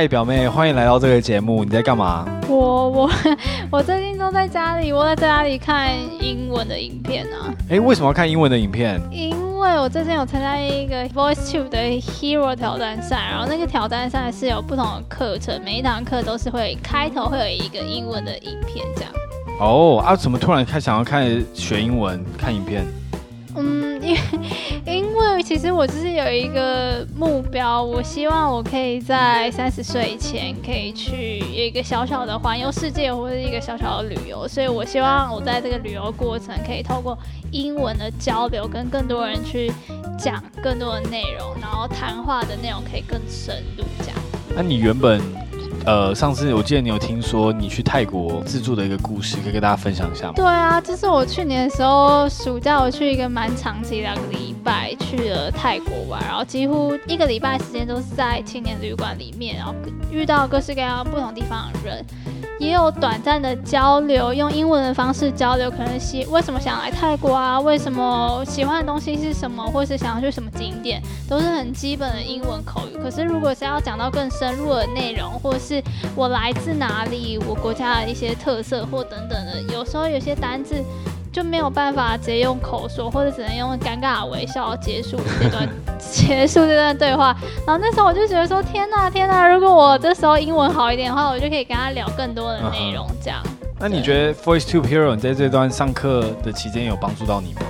嗨，表妹，欢迎来到这个节目。你在干嘛？我我 我最近都在家里，我在家里看英文的影片啊。哎，为什么要看英文的影片？因为我最近有参加一个 VoiceTube 的 Hero 挑战赛，然后那个挑战赛是有不同的课程，每一堂课都是会开头会有一个英文的影片这样。哦，啊，怎么突然开想要看学英文看影片？嗯，因为因为其实我就是有一个目标，我希望我可以在三十岁以前可以去有一个小小的环游世界或者一个小小的旅游，所以我希望我在这个旅游过程可以透过英文的交流，跟更多人去讲更多的内容，然后谈话的内容可以更深入这样。那你原本？呃，上次我记得你有听说你去泰国自助的一个故事，可以跟大家分享一下吗？对啊，就是我去年的时候暑假我去一个蛮长期两个礼拜去了泰国玩，然后几乎一个礼拜时间都是在青年旅馆里面，然后遇到各式各样不同地方的人。也有短暂的交流，用英文的方式交流，可能喜为什么想来泰国啊？为什么喜欢的东西是什么？或是想要去什么景点，都是很基本的英文口语。可是如果是要讲到更深入的内容，或是我来自哪里，我国家的一些特色或等等的，有时候有些单字。就没有办法直接用口说，或者只能用尴尬的微笑结束这段 结束这段对话。然后那时候我就觉得说：天哪，天哪！如果我这时候英文好一点的话，我就可以跟他聊更多的内容。这样。Uh -huh. 那你觉得 VoiceTube Hero 你在这段上课的期间有帮助到你吗？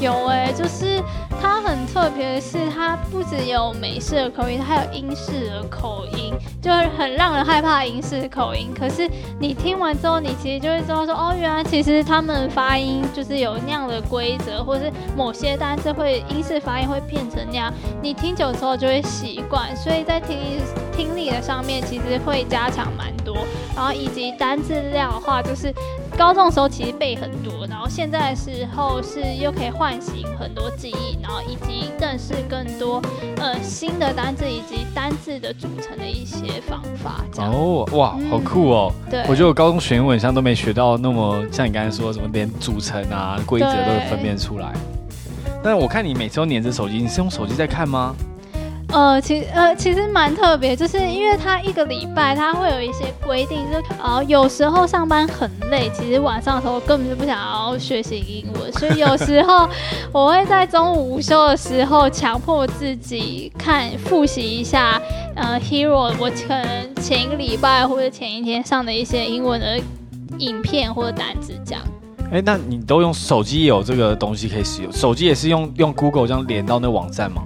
有哎、就是它很特别的是，它不只有美式的口音，它还有英式的口音，就是很让人害怕英式的口音。可是你听完之后，你其实就会知道说，哦，原来其实他们发音就是有那样的规则，或是某些单词会英式发音会变成那样。你听久之后就会习惯，所以在听听力的上面其实会加强蛮多。然后以及单字量的话，就是。高中的时候其实背很多，然后现在的时候是又可以唤醒很多记忆，然后以及认识更多呃新的单字以及单字的组成的一些方法。哦，哇，好酷哦！嗯、对，我觉得我高中学英文像都没学到那么像你刚才说什么连组成啊规则都分辨出来。但是我看你每次都黏着手机，你是用手机在看吗？呃，其实呃，其实蛮特别，就是因为他一个礼拜他会有一些规定，就啊、呃，有时候上班很累，其实晚上的时候根本就不想要学习英文，所以有时候 我会在中午午休的时候强迫自己看复习一下，呃，Hero，我可能前一个礼拜或者前一天上的一些英文的影片或者单词这样。哎，那你都用手机也有这个东西可以使用？手机也是用用 Google 这样连到那网站吗？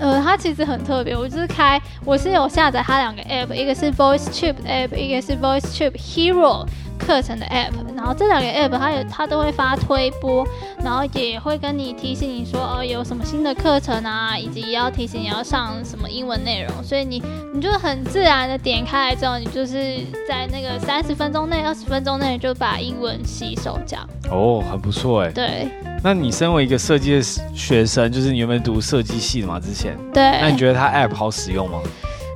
呃，它其实很特别，我就是开，我是有下载它两个 app，一个是 VoiceTube app，一个是 VoiceTube Hero。课程的 app，然后这两个 app 它也它都会发推播，然后也会跟你提醒你说哦有什么新的课程啊，以及要提醒你要上什么英文内容，所以你你就很自然的点开来之后，你就是在那个三十分钟内、二十分钟内就把英文吸收这样。哦，很不错哎。对。那你身为一个设计的学生，就是你有没有读设计系的嘛？之前。对。那你觉得它 app 好使用吗？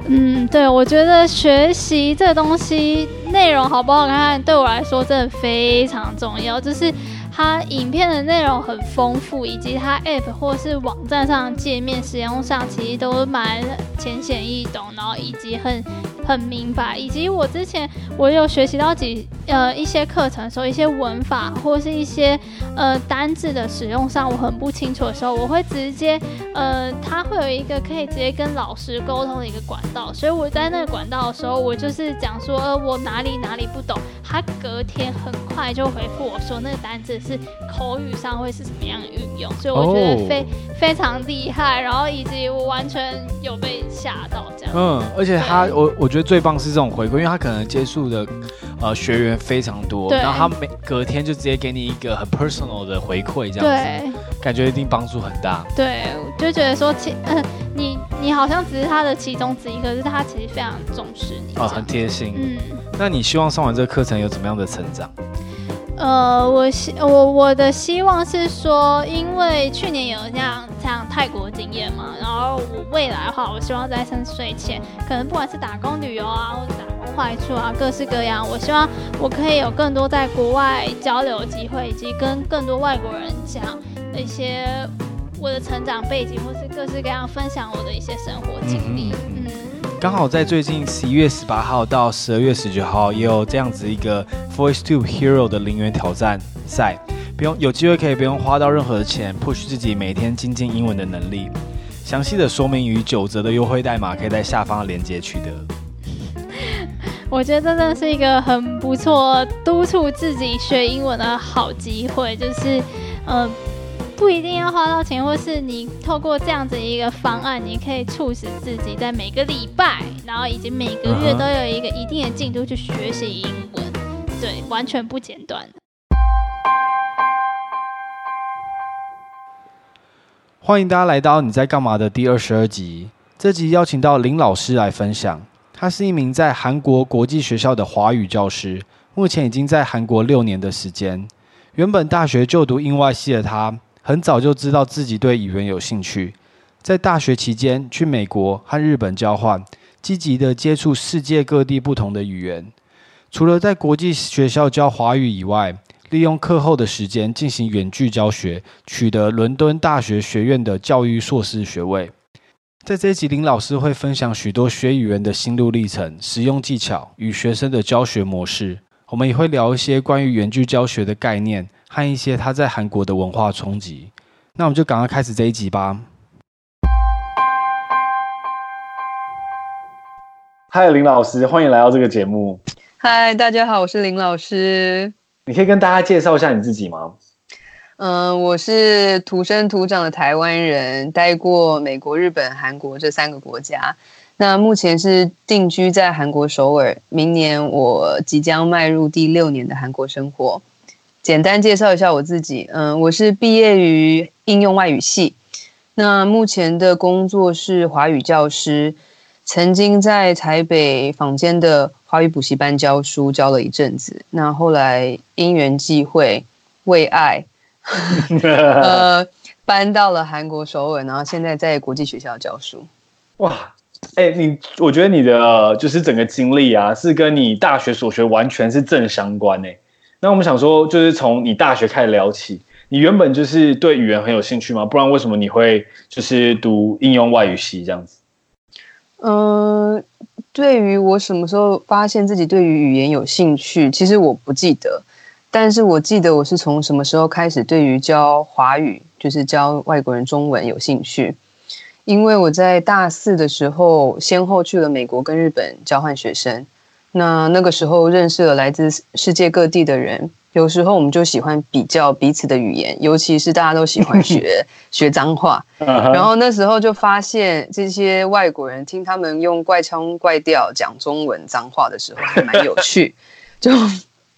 嗯，对，我觉得学习这个东西内容好不好看，对我来说真的非常重要。就是它影片的内容很丰富，以及它 App 或是网站上的界面使用上，其实都蛮浅显易懂，然后以及很。很明白，以及我之前我有学习到几呃一些课程的时候，一些文法或是一些呃单字的使用上我很不清楚的时候，我会直接呃他会有一个可以直接跟老师沟通的一个管道，所以我在那个管道的时候，我就是讲说呃我哪里哪里不懂，他隔天很快就回复我说那个单字是口语上会是什么样的运用，所以我觉得非、oh. 非常厉害，然后以及我完全有被吓到这样。嗯，而且他我我。觉得最棒是这种回馈，因为他可能接触的呃学员非常多，然后他每隔天就直接给你一个很 personal 的回馈，这样子，对，感觉一定帮助很大。对，就觉得说其嗯、呃，你你好像只是他的其中之一，可是他其实非常重视你，哦，很贴心。嗯，那你希望上完这个课程有怎么样的成长？呃，我希我我的希望是说，因为去年有这样像泰国经验嘛，然后我未来的话，我希望在三十岁前，可能不管是打工旅游啊，或者打工坏处啊，各式各样，我希望我可以有更多在国外交流机会，以及跟更多外国人讲一些我的成长背景，或是各式各样分享我的一些生活经历。嗯刚好在最近十一月十八号到十二月十九号，也有这样子一个 VoiceTube Hero 的零元挑战赛，不用有机会可以不用花到任何的钱，push 自己每天精进英文的能力。详细的说明与九折的优惠代码，可以在下方的链接取得。我觉得真的是一个很不错督促自己学英文的好机会，就是，呃，不一定要花到钱，或是你透过这样子一个方案，你可以促使自己在每个礼拜，然后以及每个月都有一个一定的进度去学习英文，对，完全不间断。欢迎大家来到你在干嘛的第二十二集，这集邀请到林老师来分享。他是一名在韩国国际学校的华语教师，目前已经在韩国六年的时间。原本大学就读英外系的他，很早就知道自己对语言有兴趣，在大学期间去美国和日本交换，积极的接触世界各地不同的语言。除了在国际学校教华语以外，利用课后的时间进行远距教学，取得伦敦大学学院的教育硕士学位。在这一集，林老师会分享许多学语言的心路历程、实用技巧与学生的教学模式。我们也会聊一些关于远距教学的概念和一些他在韩国的文化冲击。那我们就赶快开始这一集吧。嗨，林老师，欢迎来到这个节目。嗨，大家好，我是林老师。你可以跟大家介绍一下你自己吗？嗯，我是土生土长的台湾人，待过美国、日本、韩国这三个国家。那目前是定居在韩国首尔。明年我即将迈入第六年的韩国生活。简单介绍一下我自己，嗯，我是毕业于应用外语系。那目前的工作是华语教师，曾经在台北坊间的华语补习班教书，教了一阵子。那后来因缘际会，为爱。呃，搬到了韩国首尔，然后现在在国际学校教书。哇，哎、欸，你我觉得你的就是整个经历啊，是跟你大学所学完全是正相关诶。那我们想说，就是从你大学开始聊起，你原本就是对语言很有兴趣吗？不然为什么你会就是读应用外语系这样子？嗯、呃，对于我什么时候发现自己对于语言有兴趣，其实我不记得。但是我记得我是从什么时候开始对于教华语，就是教外国人中文有兴趣，因为我在大四的时候先后去了美国跟日本交换学生，那那个时候认识了来自世界各地的人，有时候我们就喜欢比较彼此的语言，尤其是大家都喜欢学 学脏话，然后那时候就发现这些外国人听他们用怪腔怪调讲中文脏话的时候还蛮有趣，就。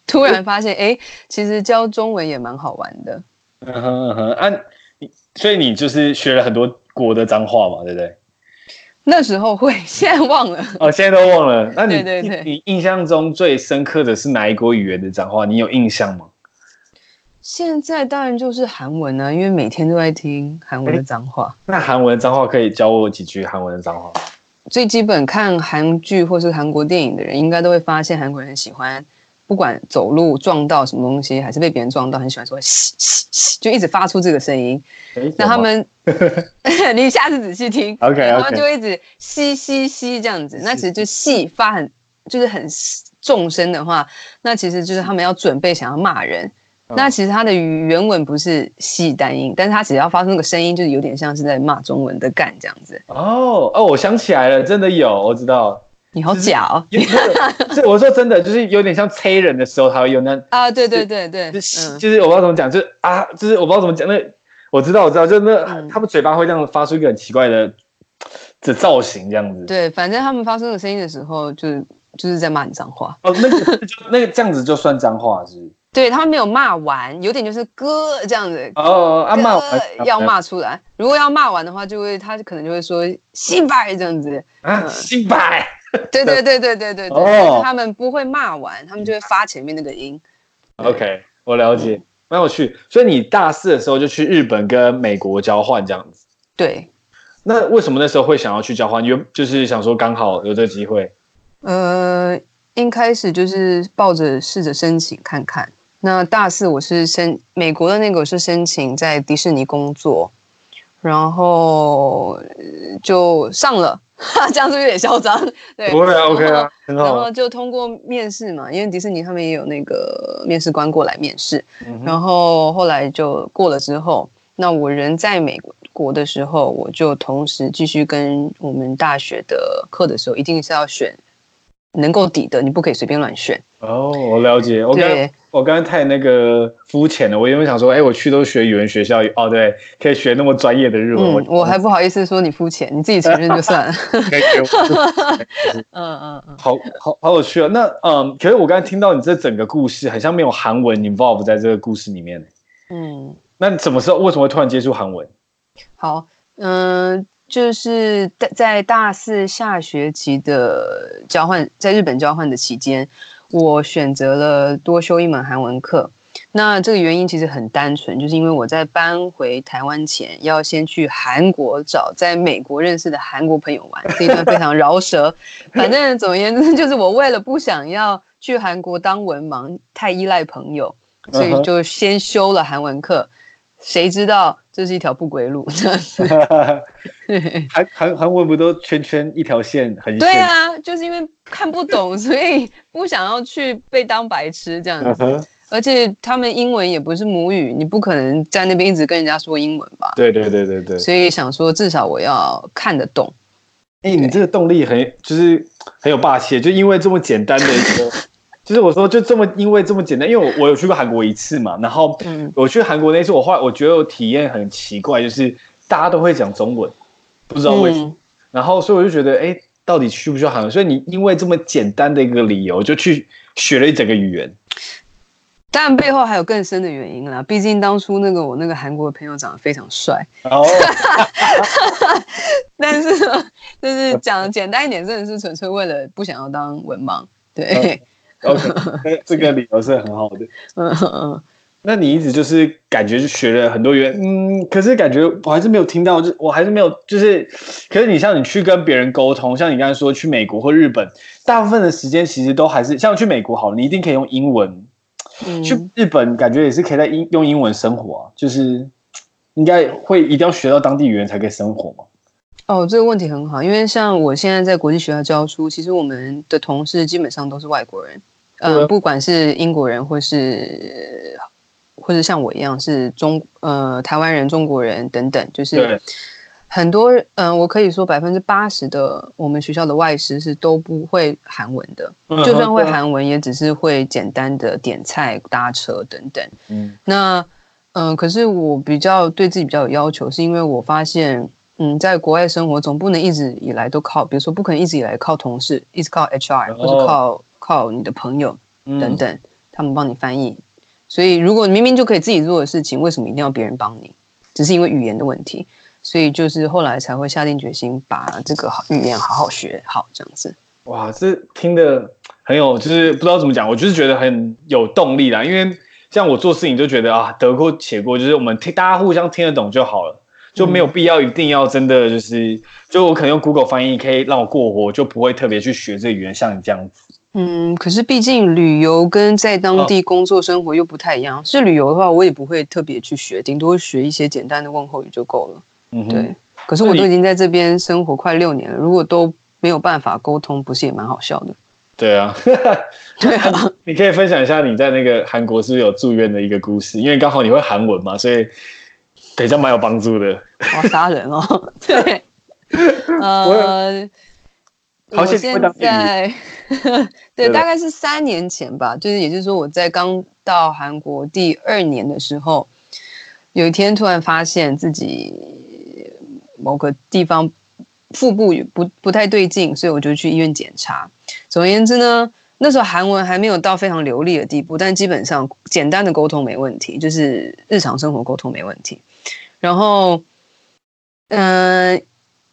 突然发现，哎，其实教中文也蛮好玩的。嗯哼嗯哼，啊，所以你就是学了很多国的脏话嘛，对不对？那时候会，现在忘了。哦，现在都忘了。那你对对对，你印象中最深刻的是哪一国语言的脏话？你有印象吗？现在当然就是韩文啊，因为每天都在听韩文的脏话。那韩文的脏话可以教我几句韩文的脏话？最基本看韩剧或是韩国电影的人，应该都会发现韩国人很喜欢。不管走路撞到什么东西，还是被别人撞到，很喜欢说“ 嘘嘘嘘”，就一直发出这个声音。那他们 你下次仔细听，OK，然后就一直“嘻嘻嘻”这样子。那其实就“细”发很，就是很重声的话，那其实就是他们要准备想要骂人。那其实它的原文不是“细”单音，但是它只要发出那个声音，就是有点像是在骂中文的“干”这样子。哦哦，我想起来了，真的有，我知道。你好假哦！这我说真的，就是有点像催人的时候，他会有那啊，对对对对，就是、嗯、就是我不知道怎么讲，就是啊，就是我不知道怎么讲，那我知道我知道，就那、嗯、他们嘴巴会这样发出一个很奇怪的的造型，这样子。对，反正他们发出那个声音的时候，就是就是在骂你脏话。哦，那个那个这样子就算脏话是，是？对，他们没有骂完，有点就是哥这样子。哦，啊骂完要骂出来，如果要骂完的话，就会他可能就会说西白这样子啊，西白。对对对对对对对，哦、他们不会骂完，他们就会发前面那个音。OK，我了解，蛮有趣。所以你大四的时候就去日本跟美国交换这样子。对。那为什么那时候会想要去交换？因为就是想说刚好有这个机会。呃，一开始就是抱着试着申请看看。那大四我是申美国的那个，我是申请在迪士尼工作，然后就上了。这样是不是有点嚣张？对，不会啊，OK 啊，很好。然后就通过面试嘛，因为迪士尼他们也有那个面试官过来面试，嗯、然后后来就过了之后，那我人在美国的时候，我就同时继续跟我们大学的课的时候，一定是要选。能够抵的，你不可以随便乱选。哦，我了解。我刚我刚刚太那个肤浅了。我原本想说，哎，我去都学语文学校，哦，对，可以学那么专业的日文。嗯、我，我还不好意思说你肤浅，你自己承认就算了。嗯嗯嗯，好好好有趣啊。那嗯，可是我刚才听到你这整个故事，好像没有韩文 involve 在这个故事里面。嗯，那你什么时候为什么会突然接触韩文？好，嗯、呃。就是在在大四下学期的交换，在日本交换的期间，我选择了多修一门韩文课。那这个原因其实很单纯，就是因为我在搬回台湾前，要先去韩国找在美国认识的韩国朋友玩，这一段非常饶舌。反正总而言之，就是我为了不想要去韩国当文盲，太依赖朋友，所以就先修了韩文课。谁知道这是一条不归路？韩韩韩文不都圈圈一条线很线？对啊，就是因为看不懂，所以不想要去被当白痴这样子。Uh huh. 而且他们英文也不是母语，你不可能在那边一直跟人家说英文吧？对对对对对。所以想说，至少我要看得懂。哎、欸，你这个动力很就是很有霸气，就因为这么简单的一个。就是我说，就这么因为这么简单，因为我我有去过韩国一次嘛，然后我去韩国那次，我后来我觉得我体验很奇怪，就是大家都会讲中文，不知道为什么，嗯、然后所以我就觉得，哎，到底需不需要韩文？所以你因为这么简单的一个理由，就去学了一整个语言。当然背后还有更深的原因啦，毕竟当初那个我那个韩国的朋友长得非常帅。哦。但是呢，就是讲简单一点，真的是纯粹为了不想要当文盲，对。嗯 OK，这个理由是很好的。嗯嗯，那你一直就是感觉就学了很多语言，嗯，可是感觉我还是没有听到，就我还是没有，就是，可是你像你去跟别人沟通，像你刚才说去美国或日本，大部分的时间其实都还是像去美国好，你一定可以用英文。嗯，去日本感觉也是可以在英用英文生活啊，就是应该会一定要学到当地语言才可以生活嘛。哦，这个问题很好，因为像我现在在国际学校教书，其实我们的同事基本上都是外国人，呃，不管是英国人或是，或者像我一样是中呃台湾人、中国人等等，就是很多嗯、呃，我可以说百分之八十的我们学校的外师是都不会韩文的，就算会韩文，也只是会简单的点菜、搭车等等。嗯，那嗯、呃，可是我比较对自己比较有要求，是因为我发现。嗯，在国外生活总不能一直以来都靠，比如说不可能一直以来靠同事，一直靠 HR 或者靠靠你的朋友等等，他们帮你翻译。所以如果明明就可以自己做的事情，为什么一定要别人帮你？只是因为语言的问题。所以就是后来才会下定决心把这个语言好好学好，这样子。哇，这听得很有，就是不知道怎么讲，我就是觉得很有动力啦。因为像我做事情就觉得啊，得过且过，就是我们听大家互相听得懂就好了。就没有必要一定要真的就是，就我可能用 Google 翻译可以让我过活，就不会特别去学这个语言，像你这样子。嗯，可是毕竟旅游跟在当地工作生活又不太一样。哦、是旅游的话，我也不会特别去学，顶多学一些简单的问候语就够了。嗯哼，对。可是我都已经在这边生活快六年了，如果都没有办法沟通，不是也蛮好笑的？对啊，对啊。你可以分享一下你在那个韩国是不是有住院的一个故事？因为刚好你会韩文嘛，所以。等一下蛮有帮助的。哦，杀人哦，对，呃，我现在 对，大概是三年前吧，就是也就是说我在刚到韩国第二年的时候，有一天突然发现自己某个地方腹部不不太对劲，所以我就去医院检查。总而言之呢。那时候韩文还没有到非常流利的地步，但基本上简单的沟通没问题，就是日常生活沟通没问题。然后，嗯、呃，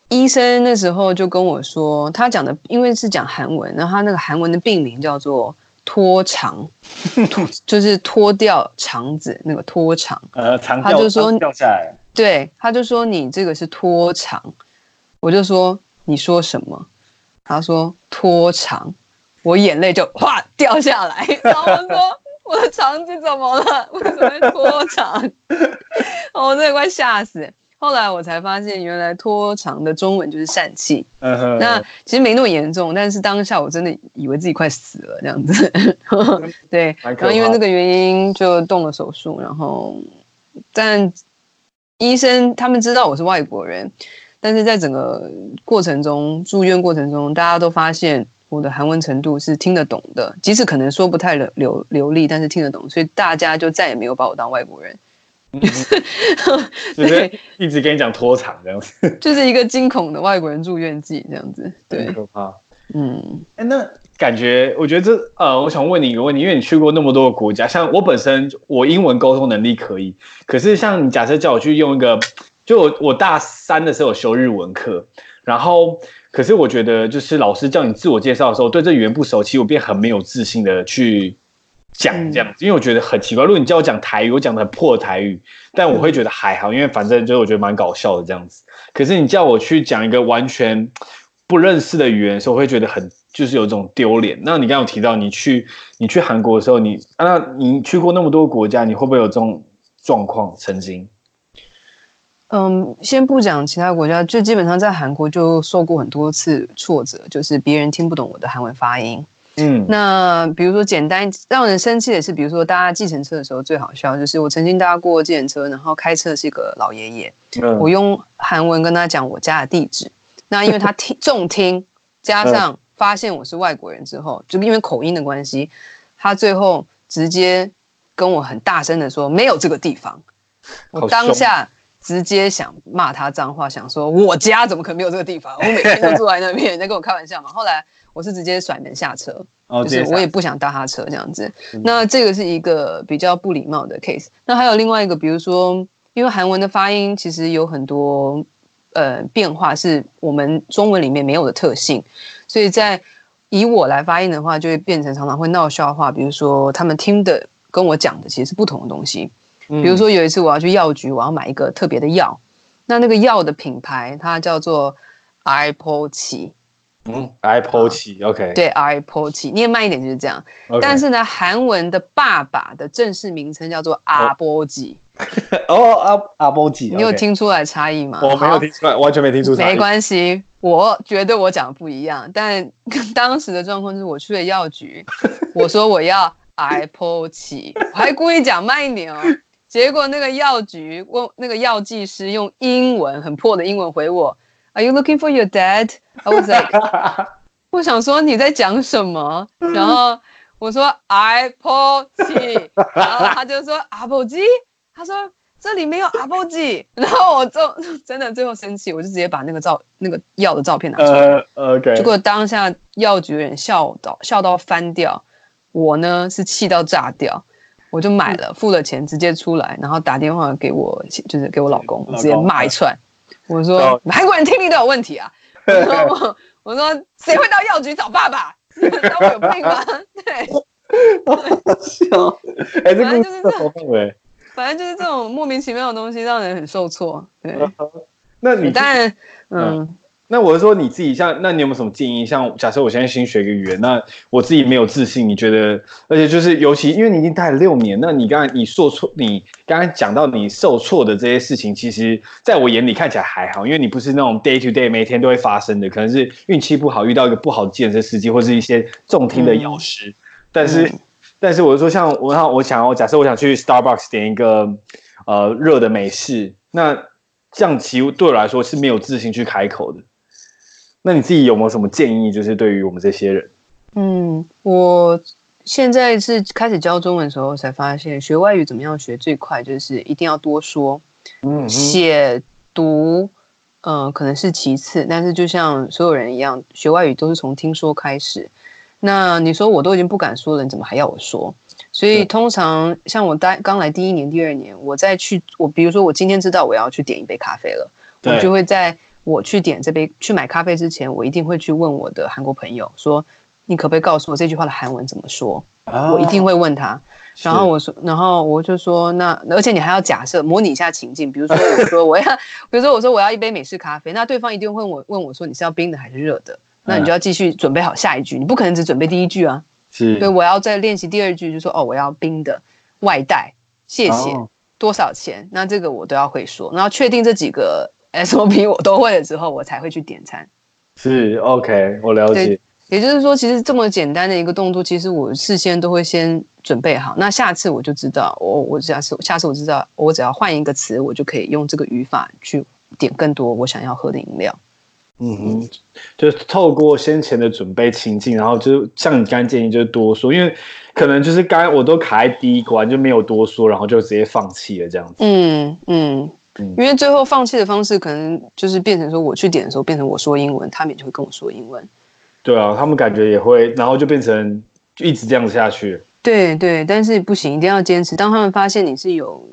医生那时候就跟我说，他讲的因为是讲韩文，然后他那个韩文的病名叫做脱肠，就是脱掉肠子那个脱肠。呃，肠，他就说掉下来。对，他就说你这个是脱肠，我就说你说什么？他说脱肠。我眼泪就哗掉下来，然后我说 我的肠子怎么了？为什么会拖肠？我真的快吓死！后来我才发现，原来拖长的中文就是疝气。那其实没那么严重，但是当下我真的以为自己快死了这样子。对。然后因为这个原因就动了手术，然后但医生他们知道我是外国人，但是在整个过程中住院过程中，大家都发现我的韩文程度是听得懂的，即使可能说不太流流流利，但是听得懂，所以大家就再也没有把我当外国人。对，一直跟你讲拖长这样子，就是一个惊恐的外国人住院记这样子，对，很可怕。嗯，哎，那感觉，我觉得这呃，我想问你一个问题，因为你去过那么多个国家，像我本身，我英文沟通能力可以，可是像你假设叫我去用一个，就我我大三的时候有修日文课，然后可是我觉得就是老师叫你自我介绍的时候，对这语言不熟，其实我便很没有自信的去。讲这样子，因为我觉得很奇怪。如果你叫我讲台语，我讲的很破的台语，但我会觉得还好，因为反正就是我觉得蛮搞笑的这样子。可是你叫我去讲一个完全不认识的语言的时候，我会觉得很就是有一种丢脸。那你刚刚有提到你去你去韩国的时候，你啊，那你去过那么多国家，你会不会有这种状况？曾经？嗯，先不讲其他国家，就基本上在韩国就受过很多次挫折，就是别人听不懂我的韩文发音。嗯，那比如说简单让人生气的是，比如说搭计程车的时候最好笑，就是我曾经搭过计程车，然后开车的是一个老爷爷，嗯、我用韩文跟他讲我家的地址，那因为他听重听，加上发现我是外国人之后，就因为口音的关系，他最后直接跟我很大声的说没有这个地方，我当下直接想骂他脏话，想说我家怎么可能没有这个地方，我每天都住在那边，你在跟我开玩笑嘛，后来。我是直接甩门下车，就是我也不想搭他车这样子。那这个是一个比较不礼貌的 case。那还有另外一个，比如说，因为韩文的发音其实有很多呃变化，是我们中文里面没有的特性，所以在以我来发音的话，就会变成常常会闹笑话。比如说，他们听的跟我讲的其实是不同的东西。比如说有一次我要去药局，我要买一个特别的药，那那个药的品牌它叫做 iPochi。嗯，iPochi，OK，对，iPochi，念慢一点就是这样。但是呢，韩文的爸爸的正式名称叫做阿波吉。哦，阿阿波吉，你有听出来差异吗？我没有听出来，完全没听出来。没关系，我觉得我讲的不一样。但当时的状况是我去了药局，我说我要 iPochi，我还故意讲慢一点哦。结果那个药局问那个药剂师用英文很破的英文回我。Are you looking for your dad? I was like，我想说你在讲什么？然后我说 Apple G，然后他就说 Apple G，他说这里没有 Apple G，然后我就真的最后生气，我就直接把那个照那个药的照片拿出来。Uh, OK。结果当下药局有人笑到笑到翻掉，我呢是气到炸掉，我就买了，付了钱，直接出来，然后打电话给我，就是给我老公，直接骂一串。我说韩国人听力都有问题啊！我说我我说谁会到药局找爸爸？当我有病吗？对，笑。哎，这个就是这种，反正就是这种莫名其妙的东西，让人很受挫。对，那你当然，嗯。那我是说你自己像，那你有没有什么建议？像假设我现在新学一个语言，那我自己没有自信，你觉得？而且就是尤其因为你已经待了六年，那你刚才你受挫，你刚才讲到你受挫的这些事情，其实在我眼里看起来还好，因为你不是那种 day to day 每天都会发生的，可能是运气不好遇到一个不好的健身司机，或是一些重听的药师。嗯、但是，嗯、但是我就说，像我，我想要假设我想去 Starbucks 点一个呃热的美式，那这样其实对我来说是没有自信去开口的。那你自己有没有什么建议？就是对于我们这些人，嗯，我现在是开始教中文的时候才发现，学外语怎么样学最快，就是一定要多说，嗯，写读，嗯、呃，可能是其次，但是就像所有人一样，学外语都是从听说开始。那你说我都已经不敢说了，你怎么还要我说？所以通常像我刚刚来第一年、第二年，我再去，我比如说我今天知道我要去点一杯咖啡了，我就会在。我去点这杯去买咖啡之前，我一定会去问我的韩国朋友说：“你可不可以告诉我这句话的韩文怎么说？”我一定会问他。然后我说，然后我就说：“那而且你还要假设模拟一下情境，比如说我说 我要，比如说我说我要一杯美式咖啡，那对方一定会问我问我说你是要冰的还是热的？那你就要继续准备好下一句，你不可能只准备第一句啊。是，所以我要再练习第二句，就说哦我要冰的，外带，谢谢。”多少钱？那这个我都要会说，然后确定这几个 SOP 我都会了之后，我才会去点餐。是 OK，我了解。也就是说，其实这么简单的一个动作，其实我事先都会先准备好。那下次我就知道，我我下次下次我知道，我只要换一个词，我就可以用这个语法去点更多我想要喝的饮料。嗯哼，就是透过先前的准备情境，然后就像你刚才建议，就是多说，因为可能就是刚刚我都卡在第一关，就没有多说，然后就直接放弃了这样子。嗯嗯嗯，因为最后放弃的方式，可能就是变成说我去点的时候，变成我说英文，他们也就会跟我说英文。对啊，他们感觉也会，然后就变成就一直这样子下去。对对，但是不行，一定要坚持。当他们发现你是有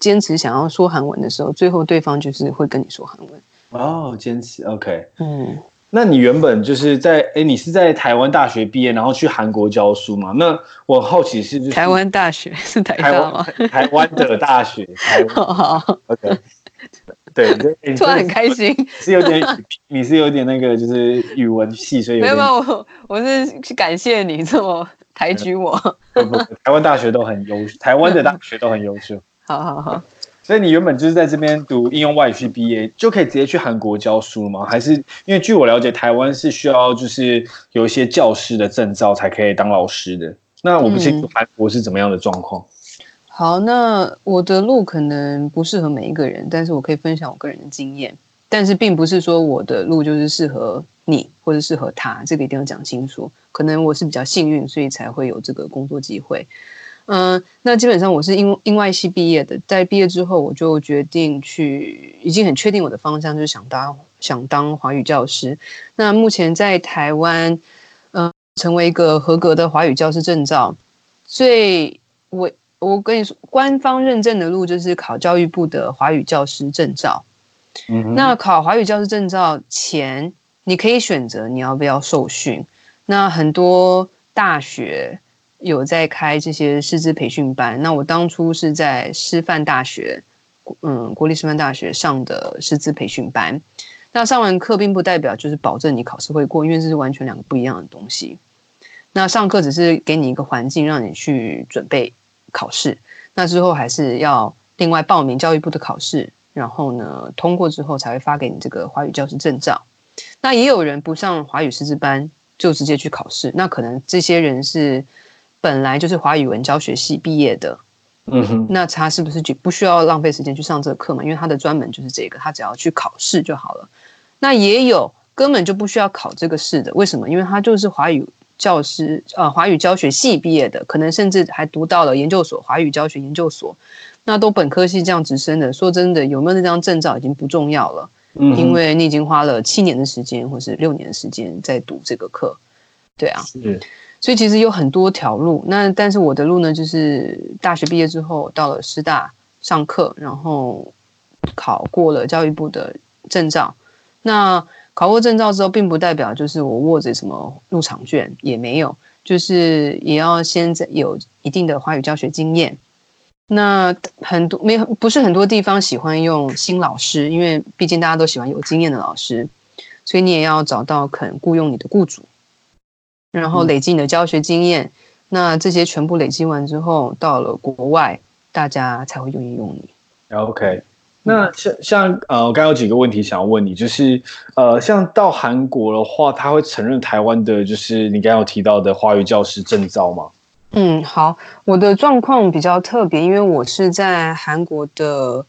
坚持想要说韩文的时候，最后对方就是会跟你说韩文。哦，坚持，OK。嗯，那你原本就是在哎，你是在台湾大学毕业，然后去韩国教书嘛？那我好奇是，是台湾大学是台大吗？台湾的大学，台湾。好，OK。对，突然很开心，是有点，你是有点那个，就是语文系，所以没有没有，我我是感谢你这么抬举我。台湾大学都很优秀，台湾的大学都很优秀。好好好，所以你原本就是在这边读应用外语系毕业，就可以直接去韩国教书吗？还是因为据我了解，台湾是需要就是有一些教师的证照才可以当老师的？那我不清楚韩国是怎么样的状况。好，那我的路可能不适合每一个人，但是我可以分享我个人的经验。但是并不是说我的路就是适合你或者适合他，这个一定要讲清楚。可能我是比较幸运，所以才会有这个工作机会。嗯、呃，那基本上我是英英外系毕业的，在毕业之后我就决定去，已经很确定我的方向就是想当想当华语教师。那目前在台湾，嗯、呃，成为一个合格的华语教师证照，最我。我跟你说，官方认证的路就是考教育部的华语教师证照。嗯，那考华语教师证照前，你可以选择你要不要受训。那很多大学有在开这些师资培训班。那我当初是在师范大学，嗯，国立师范大学上的师资培训班。那上完课并不代表就是保证你考试会过，因为这是完全两个不一样的东西。那上课只是给你一个环境，让你去准备。考试，那之后还是要另外报名教育部的考试，然后呢，通过之后才会发给你这个华语教师证照。那也有人不上华语师资班就直接去考试，那可能这些人是本来就是华语文教学系毕业的，嗯哼，那他是不是就不需要浪费时间去上这个课嘛？因为他的专门就是这个，他只要去考试就好了。那也有根本就不需要考这个试的，为什么？因为他就是华语。教师呃，华语教学系毕业的，可能甚至还读到了研究所，华语教学研究所，那都本科系这样直升的。说真的，有没有那张证照已经不重要了，嗯，因为你已经花了七年的时间，或是六年的时间在读这个课，对啊，是，所以其实有很多条路。那但是我的路呢，就是大学毕业之后到了师大上课，然后考过了教育部的证照，那。考过证照之后，并不代表就是我握着什么入场券，也没有，就是也要先在有一定的华语教学经验。那很多没有，不是很多地方喜欢用新老师，因为毕竟大家都喜欢有经验的老师，所以你也要找到肯雇佣你的雇主，然后累积你的教学经验。嗯、那这些全部累积完之后，到了国外，大家才会愿意用你。OK。那像像呃，我刚刚有几个问题想要问你，就是呃，像到韩国的话，他会承认台湾的，就是你刚刚有提到的华语教师证照吗？嗯，好，我的状况比较特别，因为我是在韩国的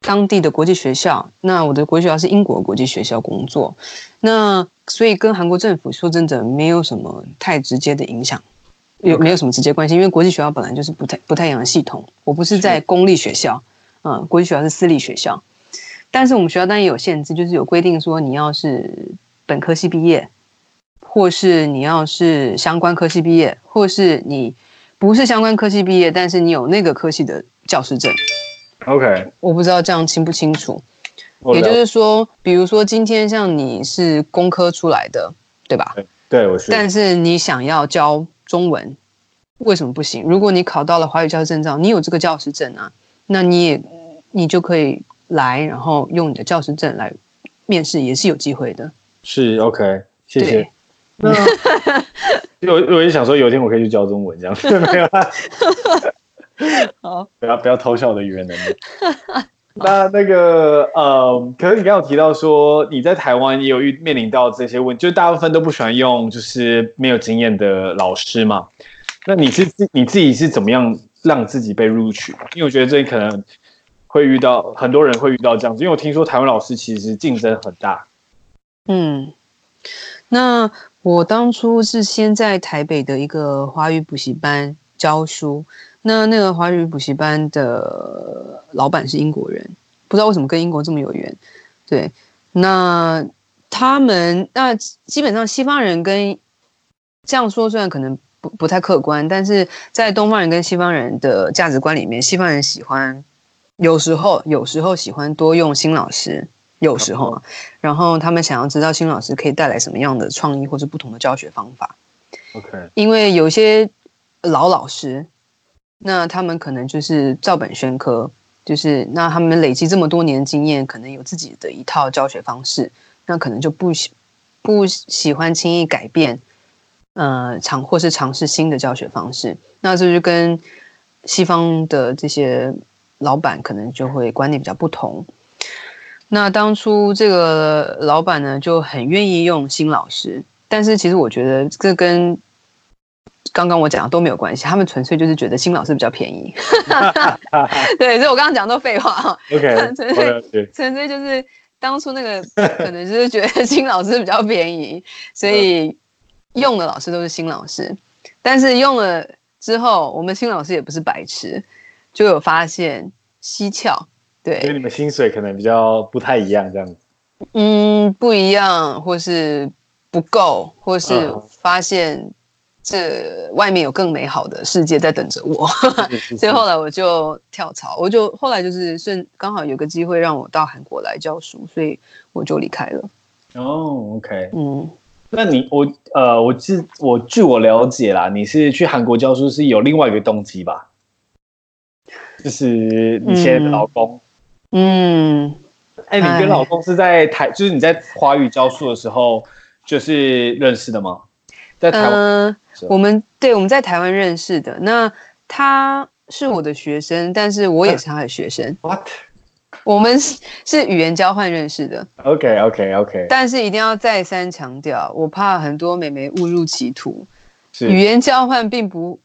当地的国际学校，那我的国际学校是英国国际学校工作，那所以跟韩国政府说真的没有什么太直接的影响，有没有什么直接关系？因为国际学校本来就是不太不太一样的系统，我不是在公立学校。嗯，国际学校是私立学校，但是我们学校当然也有限制，就是有规定说，你要是本科系毕业，或是你要是相关科系毕业，或是你不是相关科系毕业，但是你有那个科系的教师证。OK，我不知道这样清不清楚。也就是说，比如说今天像你是工科出来的，对吧？对，我是。但是你想要教中文，为什么不行？如果你考到了华语教师证照，你有这个教师证啊。那你也，你就可以来，然后用你的教师证来面试，也是有机会的。是 OK，谢谢。那我 我也想说，有一天我可以去教中文，这样 没有 好，不要不要偷笑我的语言能力。那那个呃，可是你刚刚有提到说你在台湾也有遇面临到这些问题，就大部分都不喜欢用就是没有经验的老师嘛。那你是自你自己是怎么样让自己被录取？因为我觉得这可能会遇到很多人会遇到这样子，因为我听说台湾老师其实竞争很大。嗯，那我当初是先在台北的一个华语补习班教书。那那个华语补习班的老板是英国人，不知道为什么跟英国这么有缘。对，那他们那基本上西方人跟这样说虽然可能不不太客观，但是在东方人跟西方人的价值观里面，西方人喜欢有时候有时候喜欢多用新老师，有时候啊，然后他们想要知道新老师可以带来什么样的创意或是不同的教学方法。OK，因为有些老老师。那他们可能就是照本宣科，就是那他们累积这么多年经验，可能有自己的一套教学方式，那可能就不喜不喜欢轻易改变，呃，尝或是尝试新的教学方式。那这就跟西方的这些老板可能就会观念比较不同。那当初这个老板呢，就很愿意用新老师，但是其实我觉得这跟刚刚我讲的都没有关系，他们纯粹就是觉得新老师比较便宜。对，所以我刚刚讲的都废话哈。OK，纯粹纯粹就是当初那个可能就是觉得新老师比较便宜，所以用的老师都是新老师。但是用了之后，我们新老师也不是白痴，就有发现蹊跷。对，所以你们薪水可能比较不太一样，这样子。嗯，不一样，或是不够，或是发现。这外面有更美好的世界在等着我，所以后来我就跳槽，我就后来就是顺刚好有个机会让我到韩国来教书，所以我就离开了。哦，OK，嗯，那你我呃，我据我据我了解啦，你是去韩国教书是有另外一个动机吧？就是你现在的老公，嗯，哎，你跟老公是在台，就是你在华语教书的时候就是认识的吗？在台湾。呃我们对，我们在台湾认识的。那他是我的学生，但是我也是他的学生。What？我们是是语言交换认识的。OK，OK，OK。但是一定要再三强调，我怕很多美眉误入歧途。语言交换并不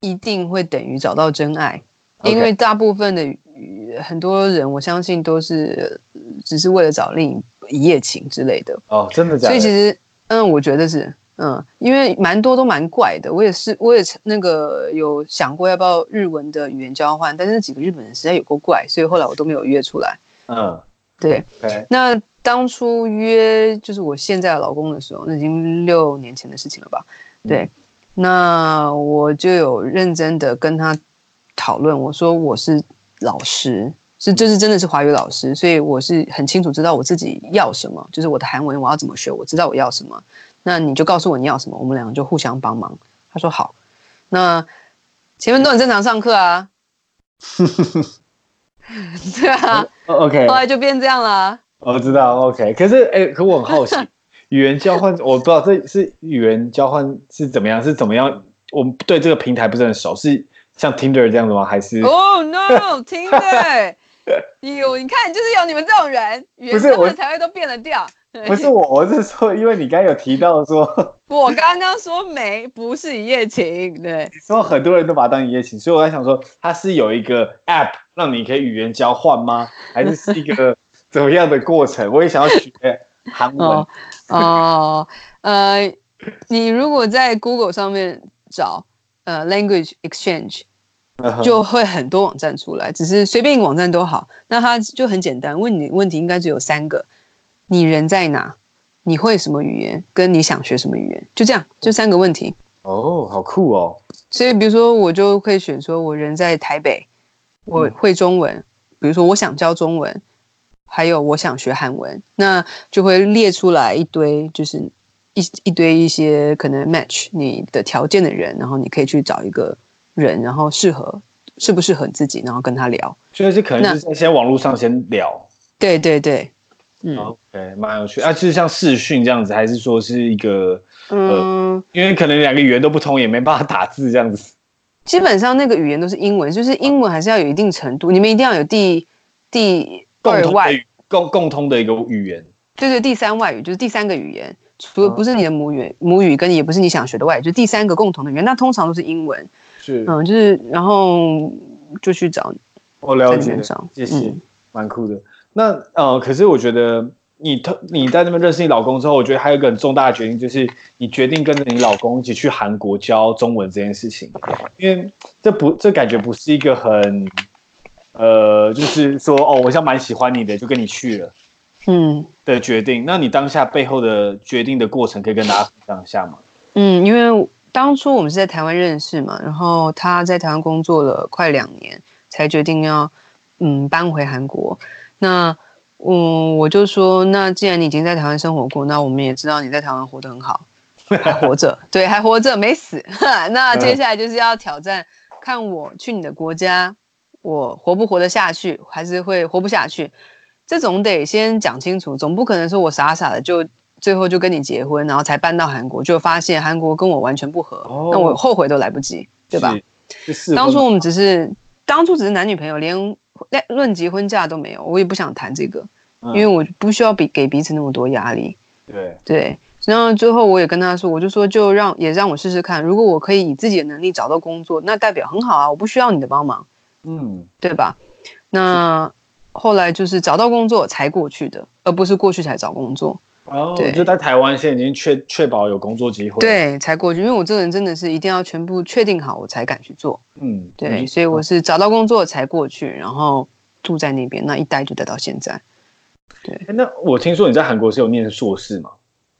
一定会等于找到真爱，因为大部分的很多人，我相信都是只是为了找另一夜情之类的。哦，真的假的？所以其实，嗯，我觉得是。嗯，因为蛮多都蛮怪的，我也是，我也那个有想过要不要日文的语言交换，但是那几个日本人实在有够怪，所以后来我都没有约出来。嗯，对。那当初约就是我现在的老公的时候，那已经六年前的事情了吧？对。嗯、那我就有认真的跟他讨论，我说我是老师，是就是真的是华语老师，所以我是很清楚知道我自己要什么，就是我的韩文我要怎么学，我知道我要什么。那你就告诉我你要什么，我们两个就互相帮忙。他说好，那前面都很正常上课啊，对啊，OK，后来就变这样了。我知道，OK，可是哎、欸，可我很好奇，语言交换，我不知道这是语言交换是怎么样，是怎么样？我们对这个平台不是很熟，是像 Tinder 这样的吗？还是？Oh no，Tinder，有你看，就是有你们这种人，语言交换才会都变了调。不是我，我是说，因为你刚刚有提到说，我刚刚说没，不是一夜情，对，说很多人都把它当一夜情，所以我在想说，它是有一个 app 让你可以语言交换吗？还是是一个 怎么样的过程？我也想要学韩文哦。哦，呃，你如果在 Google 上面找呃 language exchange，就会很多网站出来，只是随便一个网站都好，那它就很简单，问你问题应该只有三个。你人在哪？你会什么语言？跟你想学什么语言？就这样，就三个问题。哦，好酷哦！所以，比如说，我就可以选说，我人在台北，我会中文。嗯、比如说，我想教中文，还有我想学韩文，那就会列出来一堆，就是一一堆一些可能 match 你的条件的人，然后你可以去找一个人，然后适合适不适合自己，然后跟他聊。所以是可能是在先网络上先聊。对对对。嗯，OK，蛮有趣啊，就是像视讯这样子，还是说是一个，嗯、呃，因为可能两个语言都不通，也没办法打字这样子。基本上那个语言都是英文，就是英文还是要有一定程度，你们一定要有第第二外共共通的一个语言。对对，第三外语就是第三个语言，除了不是你的母语，母语跟你也不是你想学的外语，就第三个共同的语言，那通常都是英文。是，嗯，就是然后就去找。我了解，谢谢，蛮酷的。那呃，可是我觉得。你特你在那边认识你老公之后，我觉得还有一个很重大的决定，就是你决定跟着你老公一起去韩国教中文这件事情。因为这不这感觉不是一个很呃，就是说哦，我像蛮喜欢你的，就跟你去了，嗯的决定。那你当下背后的决定的过程，可以跟大家分享一下吗？嗯，因为当初我们是在台湾认识嘛，然后他在台湾工作了快两年，才决定要嗯搬回韩国。那嗯，我就说，那既然你已经在台湾生活过，那我们也知道你在台湾活得很好，还活着，对，还活着，没死。那接下来就是要挑战，看我去你的国家，我活不活得下去，还是会活不下去。这总得先讲清楚，总不可能说我傻傻的就最后就跟你结婚，然后才搬到韩国，就发现韩国跟我完全不合，哦、那我后悔都来不及，对吧？当初我们只是当初只是男女朋友，连。论及婚嫁都没有，我也不想谈这个，因为我不需要比给彼此那么多压力。对对，然后最后我也跟他说，我就说就让也让我试试看，如果我可以以自己的能力找到工作，那代表很好啊，我不需要你的帮忙，嗯，对吧？那后来就是找到工作才过去的，而不是过去才找工作。哦，对，就在台湾现在已经确确保有工作机会，对，才过去。因为我这个人真的是一定要全部确定好，我才敢去做。嗯，对，所以我是找到工作才过去，然后住在那边，那一待就待到现在。对，那我听说你在韩国是有念硕士吗？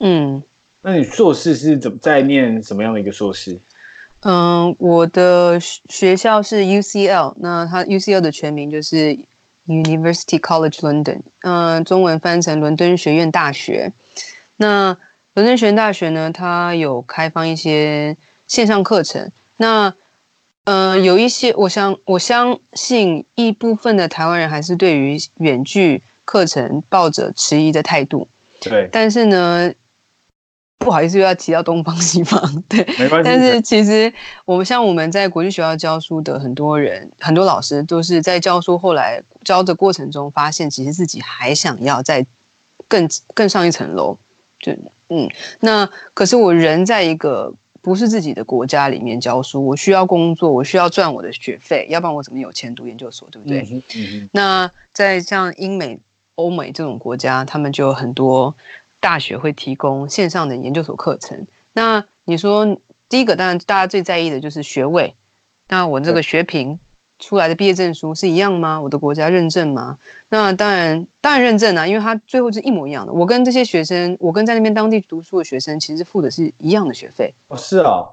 嗯，那你硕士是怎么在念什么样的一个硕士？嗯，我的学校是 UCL，那它 UCL 的全名就是。University College London，嗯、呃，中文翻成伦敦学院大学。那伦敦学院大学呢，它有开放一些线上课程。那，呃，有一些，我相我相信一部分的台湾人还是对于远距课程抱着迟疑的态度。对，但是呢。不好意思，又要提到东方西方，对，没关系。但是其实我们像我们在国际学校教书的很多人，很多老师都是在教书，后来教的过程中发现，其实自己还想要再更更上一层楼。就嗯，那可是我人在一个不是自己的国家里面教书，我需要工作，我需要赚我的学费，要不然我怎么有钱读研究所，对不对？嗯嗯、那在像英美、欧美这种国家，他们就有很多。大学会提供线上的研究所课程。那你说，第一个当然大家最在意的就是学位。那我这个学评出来的毕业证书是一样吗？我的国家认证吗？那当然，当然认证啊，因为它最后是一模一样的。我跟这些学生，我跟在那边当地读书的学生，其实付的是一样的学费。哦，是啊，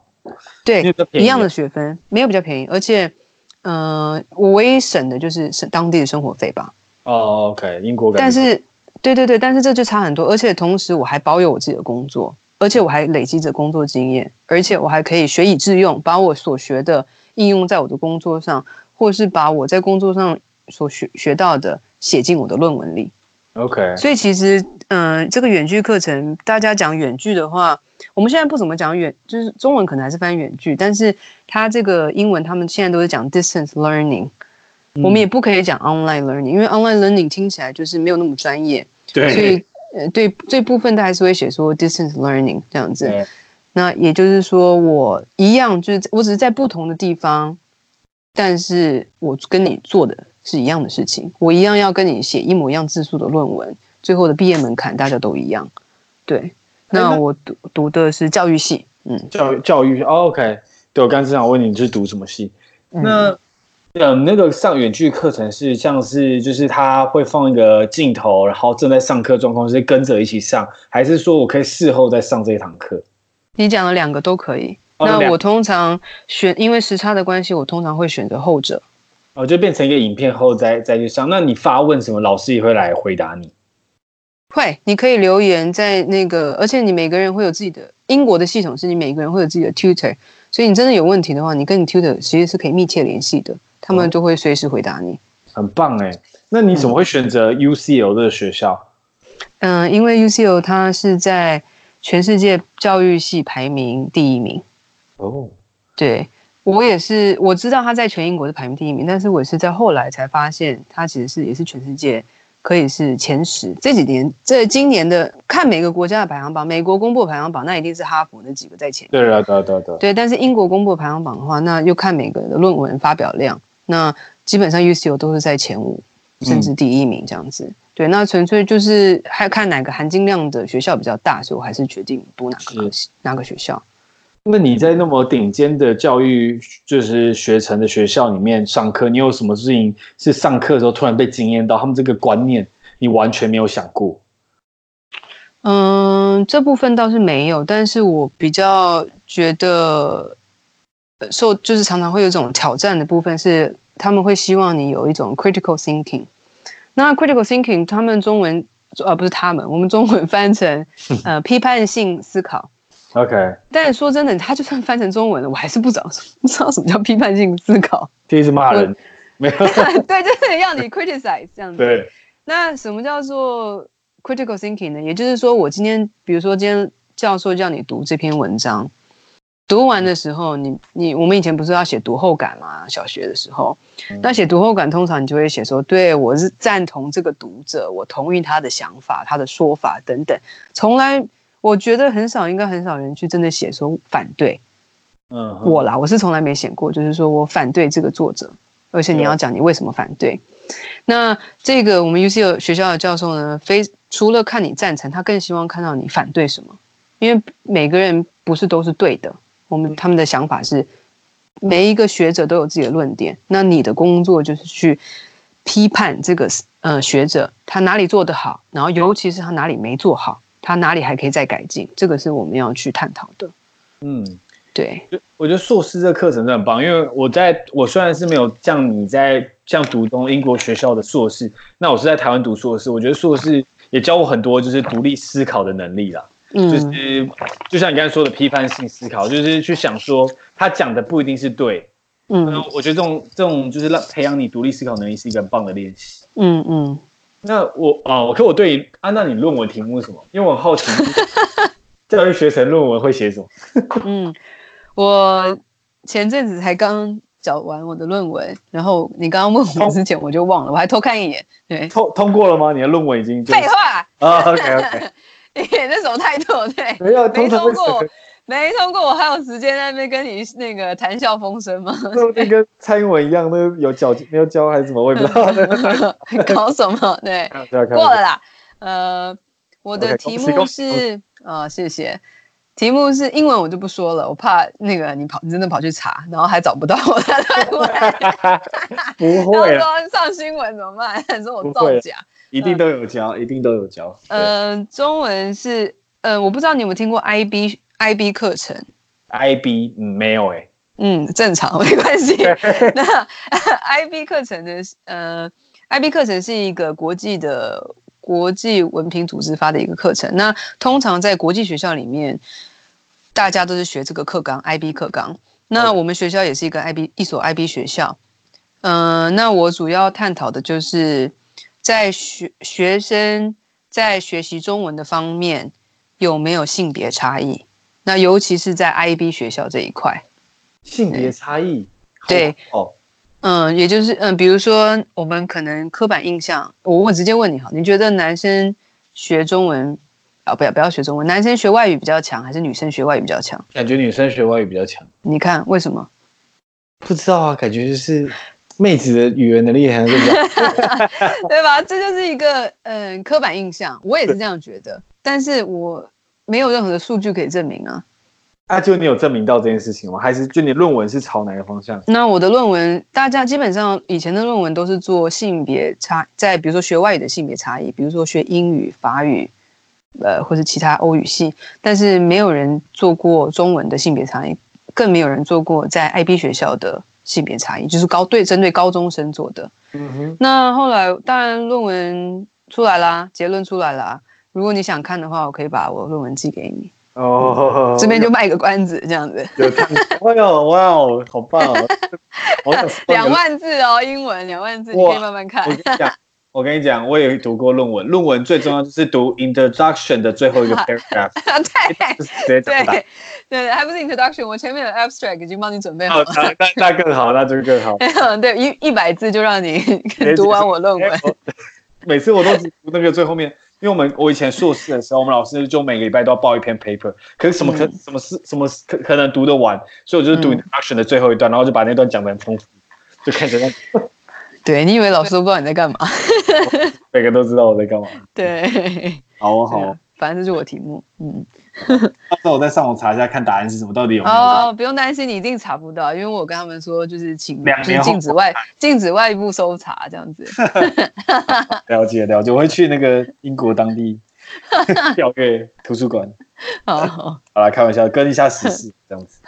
对，一样的学分，没有比较便宜。而且，嗯、呃，我唯一省的就是省当地的生活费吧。哦，OK，英国。但是。对对对，但是这就差很多，而且同时我还保有我自己的工作，而且我还累积着工作经验，而且我还可以学以致用，把我所学的应用在我的工作上，或是把我在工作上所学学到的写进我的论文里。OK，所以其实，嗯、呃，这个远距课程，大家讲远距的话，我们现在不怎么讲远，就是中文可能还是翻远距，但是它这个英文他们现在都是讲 distance learning。我们也不可以讲 online learning，因为 online learning 听起来就是没有那么专业，对，所以呃，对这部分他还是会写说 distance learning 这样子。那也就是说，我一样就是我只是在不同的地方，但是我跟你做的是一样的事情，我一样要跟你写一模一样字数的论文，最后的毕业门槛大家都一样。对，那我读读的是教育系，嗯，教育教育、哦、OK。对，我刚才想问你，你是读什么系？那。嗯嗯，那个上远距课程是像是，就是他会放一个镜头，然后正在上课状况，是跟着一起上，还是说我可以事后再上这一堂课？你讲了两个都可以。哦、那我通常选，因为时差的关系，我通常会选择后者。哦，就变成一个影片后再再去上。那你发问什么，老师也会来回答你？会，你可以留言在那个，而且你每个人会有自己的英国的系统，是你每个人会有自己的 tutor，所以你真的有问题的话，你跟你 tutor 其实是可以密切联系的。他们就会随时回答你，哦、很棒哎。那你怎么会选择 UCL 这个学校？嗯、呃，因为 UCL 它是在全世界教育系排名第一名。哦，对，我也是，我知道它在全英国是排名第一名，但是我是在后来才发现，它其实是也是全世界可以是前十。这几年，这今年的看每个国家的排行榜，美国公布排行榜，那一定是哈佛那几个在前。对啊，对啊对对。对，但是英国公布排行榜的话，那又看每个的论文发表量，那基本上 UCL 都是在前五，甚至第一名这样子。嗯、对，那纯粹就是还看哪个含金量的学校比较大，所以我还是决定读哪个哪个学校。那你在那么顶尖的教育就是学成的学校里面上课，你有什么事情是上课的时候突然被惊艳到？他们这个观念你完全没有想过？嗯，这部分倒是没有，但是我比较觉得受就是常常会有一种挑战的部分是，他们会希望你有一种 critical thinking。那 critical thinking，他们中文呃不是他们，我们中文翻成 呃批判性思考。OK，但是说真的，他就算翻成中文了，我还是不知道不知道什么叫批判性思考。第一次骂人，没有对，就是要你 criticize 这样子。对，那什么叫做 critical thinking 呢？也就是说，我今天比如说今天教授叫你读这篇文章，读完的时候，你你我们以前不是要写读后感嘛？小学的时候，那写读后感通常你就会写说，对我是赞同这个读者，我同意他的想法、他的说法等等，从来。我觉得很少，应该很少人去真的写说反对，嗯，我啦，我是从来没写过，就是说我反对这个作者，而且你要讲你为什么反对。那这个我们 UCL 学校的教授呢，非除了看你赞成，他更希望看到你反对什么，因为每个人不是都是对的，我们他们的想法是每一个学者都有自己的论点，那你的工作就是去批判这个呃学者他哪里做得好，然后尤其是他哪里没做好。他哪里还可以再改进？这个是我们要去探讨的。嗯，对，我觉得硕士这个课程真的很棒，因为我在我虽然是没有像你在像读中英国学校的硕士，那我是在台湾读硕士，我觉得硕士也教我很多就是独立思考的能力啦。嗯，就是就像你刚才说的批判性思考，就是去想说他讲的不一定是对。嗯，我觉得这种这种就是让培养你独立思考能力是一个很棒的练习。嗯嗯。那我哦，可我对啊，那你论文题目是什么？因为我很好奇，教育学程论文会写什么？嗯，我前阵子才刚讲完我的论文，然后你刚刚问我之前我就忘了，我还偷看一眼。对，通通过了吗？你的论文已经废话啊？OK OK，你 那什么态度？对，没有没通过。没通过，我还有时间在那边跟你那个谈笑风生吗？那跟蔡英文一样，那有教没有教还是什么？我也不知道。搞什么？对，过了啦。呃，我的题目是啊，谢谢。题目是英文，我就不说了，我怕那个你跑，你真的跑去查，然后还找不到我的论文。不会。然后说上新闻怎么办？还说我造假？一定都有交，一定都有教。嗯，中文是嗯，我不知道你有没有听过 IB。IB 课程，IB 没有哎、欸，嗯，正常没关系。那 IB 课程的？呃，IB 课程是一个国际的国际文凭组织发的一个课程。那通常在国际学校里面，大家都是学这个课纲，IB 课纲。那我们学校也是一个 IB 一所 IB 学校。嗯、呃，那我主要探讨的就是在学学生在学习中文的方面有没有性别差异。那尤其是在 IB 学校这一块，性别差异，对，哦，嗯，也就是嗯，比如说我们可能刻板印象，我我直接问你哈，你觉得男生学中文啊，不要不要学中文，男生学外语比较强，还是女生学外语比较强？感觉女生学外语比较强。你看为什么？不知道啊，感觉就是妹子的语言能力还是比较，对吧？这就是一个嗯刻板印象，我也是这样觉得，但是我。没有任何的数据可以证明啊！啊，就你有证明到这件事情吗？还是就你论文是朝哪个方向？那我的论文，大家基本上以前的论文都是做性别差，在比如说学外语的性别差异，比如说学英语、法语，呃，或是其他欧语系，但是没有人做过中文的性别差异，更没有人做过在 IB 学校的性别差异，就是高对针对高中生做的。嗯哼。那后来当然论文出来啦，结论出来啦。如果你想看的话，我可以把我论文寄给你。哦，这边就卖个关子，这样子。有看？哇哦，哇哦，好棒哦！两万字哦，英文两万字，你可以慢慢看。我跟你讲，我跟你讲，我也读过论文，论文最重要就是读 introduction 的最后一个 paragraph。对对对对，还不是 introduction，我前面的 abstract 已经帮你准备好了。那那那更好，那就更好。对，一一百字就让你读完我论文。每次我都只读那个最后面，因为我们我以前硕士的时候，我们老师就每个礼拜都要报一篇 paper，可是什么可、嗯、什么事什么可可能读得完，所以我就是读 introduction 的最后一段，然后就把那段讲得很丰富，就看着那。对，你以为老师都不知道你在干嘛？每个都知道我在干嘛。对，好好，反正这是我题目。嗯，到时候我再上网查一下，看答案是什么，到底有没有？哦，不用担心，你一定查不到，因为我跟他们说，就是请就是禁止外禁止外部搜查这样子。了解了解，我会去那个英国当地 调阅图书馆。好，好来开玩笑，跟一下时事这样子。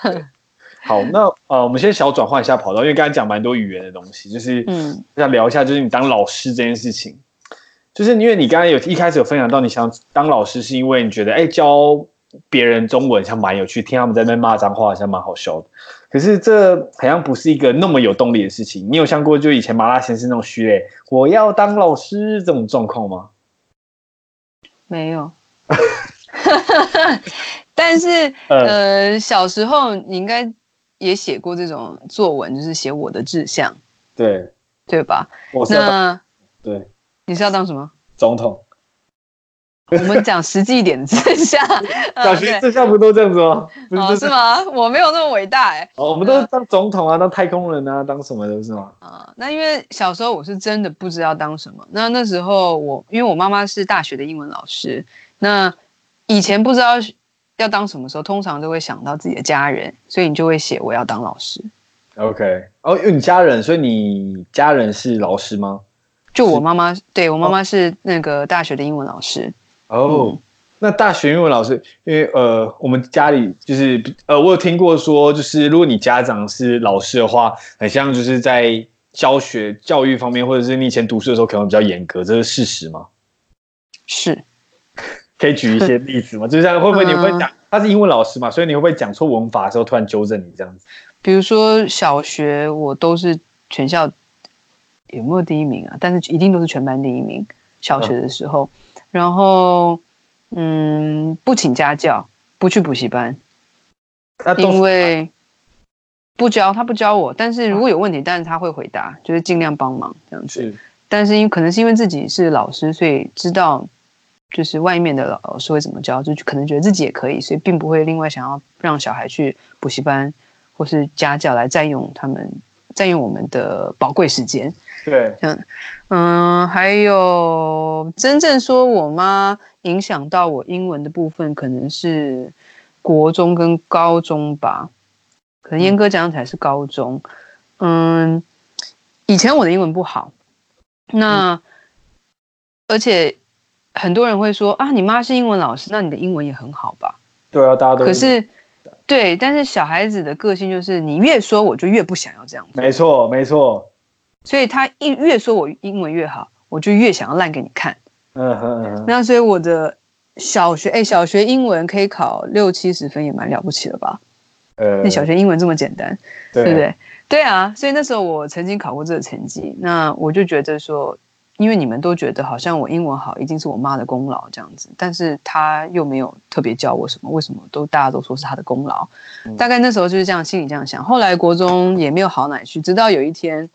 好，那呃，我们先小转换一下跑道，因为刚才讲蛮多语言的东西，就是嗯，想聊一下，就是你当老师这件事情，就是因为你刚才有一开始有分享到，你想当老师是因为你觉得，哎，教别人中文像蛮有趣，听他们在那骂脏话好像蛮好笑的。可是这好像不是一个那么有动力的事情。你有想过，就以前麻辣先生那种虚嘞，我要当老师这种状况吗？没有。但是呃，小时候你应该。也写过这种作文，就是写我的志向，对对吧？那对，你是要当什么？总统。我们讲实际一点的志向，小学志向不都这样子吗？哦，是吗？我没有那么伟大哎。哦，我们都是当总统啊，当太空人啊，当什么的是吗？啊，那因为小时候我是真的不知道当什么。那那时候我因为我妈妈是大学的英文老师，那以前不知道。要当什么时候，通常都会想到自己的家人，所以你就会写我要当老师。OK，哦，因为你家人，所以你家人是老师吗？就我妈妈，对，我妈妈是那个大学的英文老师。哦，嗯、那大学英文老师，因为呃，我们家里就是呃，我有听过说，就是如果你家长是老师的话，很像就是在教学教育方面，或者是你以前读书的时候可能比较严格，这是事实吗？是。可以举一些例子吗？就像会不会你会讲他是英文老师嘛，所以你会不会讲错文法的时候突然纠正你这样子？比如说小学我都是全校有没有第一名啊？但是一定都是全班第一名。小学的时候，然后嗯，不请家教，不去补习班，因为不教他不教我，但是如果有问题，但是他会回答，就是尽量帮忙这样子。但是因为可能是因为自己是老师，所以知道。就是外面的老师会怎么教，就可能觉得自己也可以，所以并不会另外想要让小孩去补习班或是家教来占用他们占用我们的宝贵时间。对，嗯嗯，还有真正说我妈影响到我英文的部分，可能是国中跟高中吧，可能严格讲起来是高中。嗯，以前我的英文不好，那、嗯、而且。很多人会说啊，你妈是英文老师，那你的英文也很好吧？对啊，大家都。可是，对，但是小孩子的个性就是，你越说我就越不想要这样子。没错，没错。所以他一越说我英文越好，我就越想要烂给你看。嗯哼嗯哼。那所以我的小学，哎，小学英文可以考六七十分，也蛮了不起了吧？呃，那小学英文这么简单，对，对不对？对啊，所以那时候我曾经考过这个成绩，那我就觉得说。因为你们都觉得好像我英文好，一定是我妈的功劳这样子，但是她又没有特别教我什么，为什么都大家都说是她的功劳？嗯、大概那时候就是这样，心里这样想。后来国中也没有好哪去，直到有一天，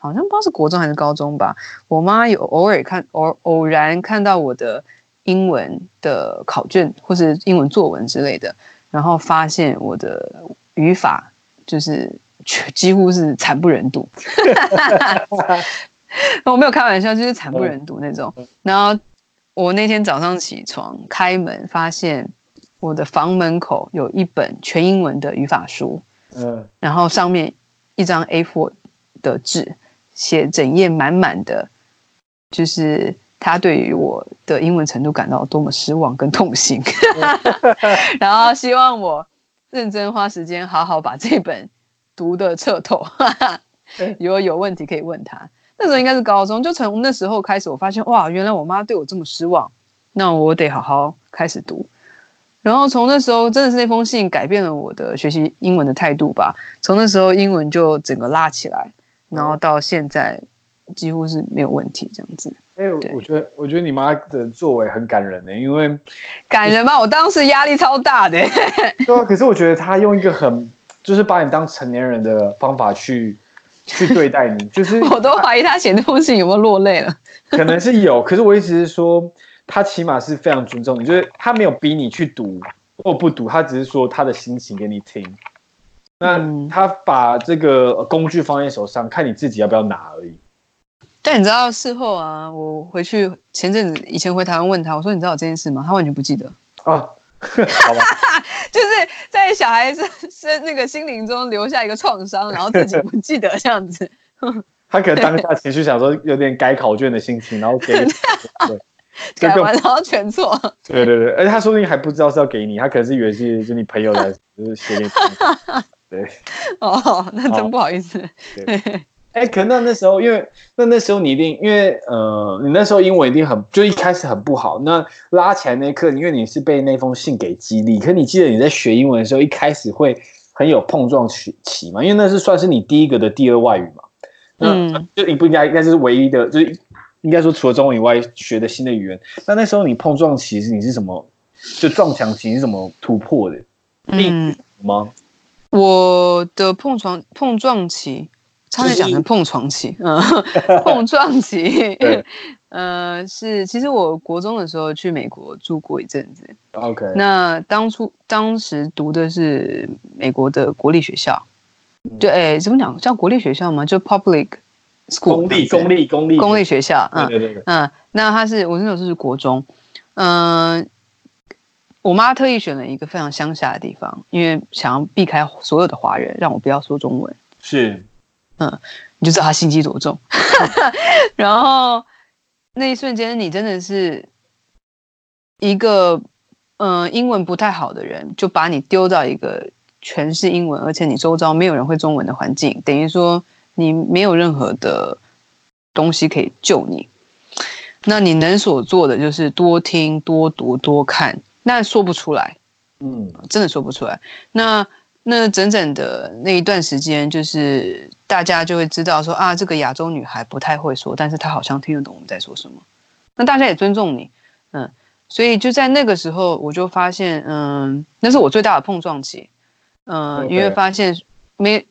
好像不知道是国中还是高中吧，我妈有偶尔看偶偶然看到我的英文的考卷或是英文作文之类的，然后发现我的语法就是几乎是惨不忍睹。我没有开玩笑，就是惨不忍睹那种。然后我那天早上起床开门，发现我的房门口有一本全英文的语法书，嗯，然后上面一张 A4 的纸，写整页满满的，就是他对于我的英文程度感到多么失望跟痛心 然后希望我认真花时间好好把这本读的彻透，如果有问题可以问他。那时候应该是高中，就从那时候开始，我发现哇，原来我妈对我这么失望，那我得好好开始读。然后从那时候，真的是那封信改变了我的学习英文的态度吧。从那时候，英文就整个拉起来，然后到现在，几乎是没有问题这样子。哎、欸，我觉得我觉得你妈的作为很感人呢、欸，因为感人吗？我当时压力超大的、欸。对啊，可是我觉得她用一个很就是把你当成年人的方法去去对待你，就是 我都怀疑她写那封信有没有落泪了。可能是有，可是我意思是说，她起码是非常尊重你，就是她没有逼你去读或不读，她只是说她的心情给你听。那他把这个工具放在手上，看你自己要不要拿而已。但你知道事后啊，我回去前阵子以前回台湾问他，我说你知道有这件事吗？他完全不记得啊，好吧，就是在小孩子是那个心灵中留下一个创伤，然后自己不记得这样子。他可能当下情绪想说有点改考卷的心情，然后给你对 改完然后全错。对对对，而且他说不定还不知道是要给你，他可能是以为是就你朋友来就是写给你。对，哦，那真不好意思。对。哎，可能那那时候，因为那那时候你一定，因为呃，你那时候英文一定很，就一开始很不好。那拉起来那一刻，因为你是被那封信给激励。可你记得你在学英文的时候，一开始会很有碰撞期嘛？因为那是算是你第一个的第二外语嘛。嗯，就你不应该应该是唯一的，就是应该说除了中文以外学的新的语言。那那时候你碰撞期是你是什么？就撞墙期是怎么突破的？嗯吗？我的碰撞碰撞期。差点讲成碰床期，嗯，碰撞期，呃，是，其实我国中的时候去美国住过一阵子，OK，那当初当时读的是美国的国立学校，对，哎，怎么讲叫国立学校吗？就 public school，公立公立公立公立学校，嗯，对对对，嗯，那他是我那时候是国中，嗯，我妈特意选了一个非常乡下的地方，因为想要避开所有的华人，让我不要说中文，是。嗯，你就知道她心机多重。然后那一瞬间，你真的是一个嗯、呃、英文不太好的人，就把你丢到一个全是英文，而且你周遭没有人会中文的环境，等于说你没有任何的东西可以救你。那你能所做的就是多听、多读、多看，那说不出来，嗯，真的说不出来。那。那整整的那一段时间，就是大家就会知道说啊，这个亚洲女孩不太会说，但是她好像听得懂我们在说什么。那大家也尊重你，嗯，所以就在那个时候，我就发现，嗯，那是我最大的碰撞期，嗯，因为发现没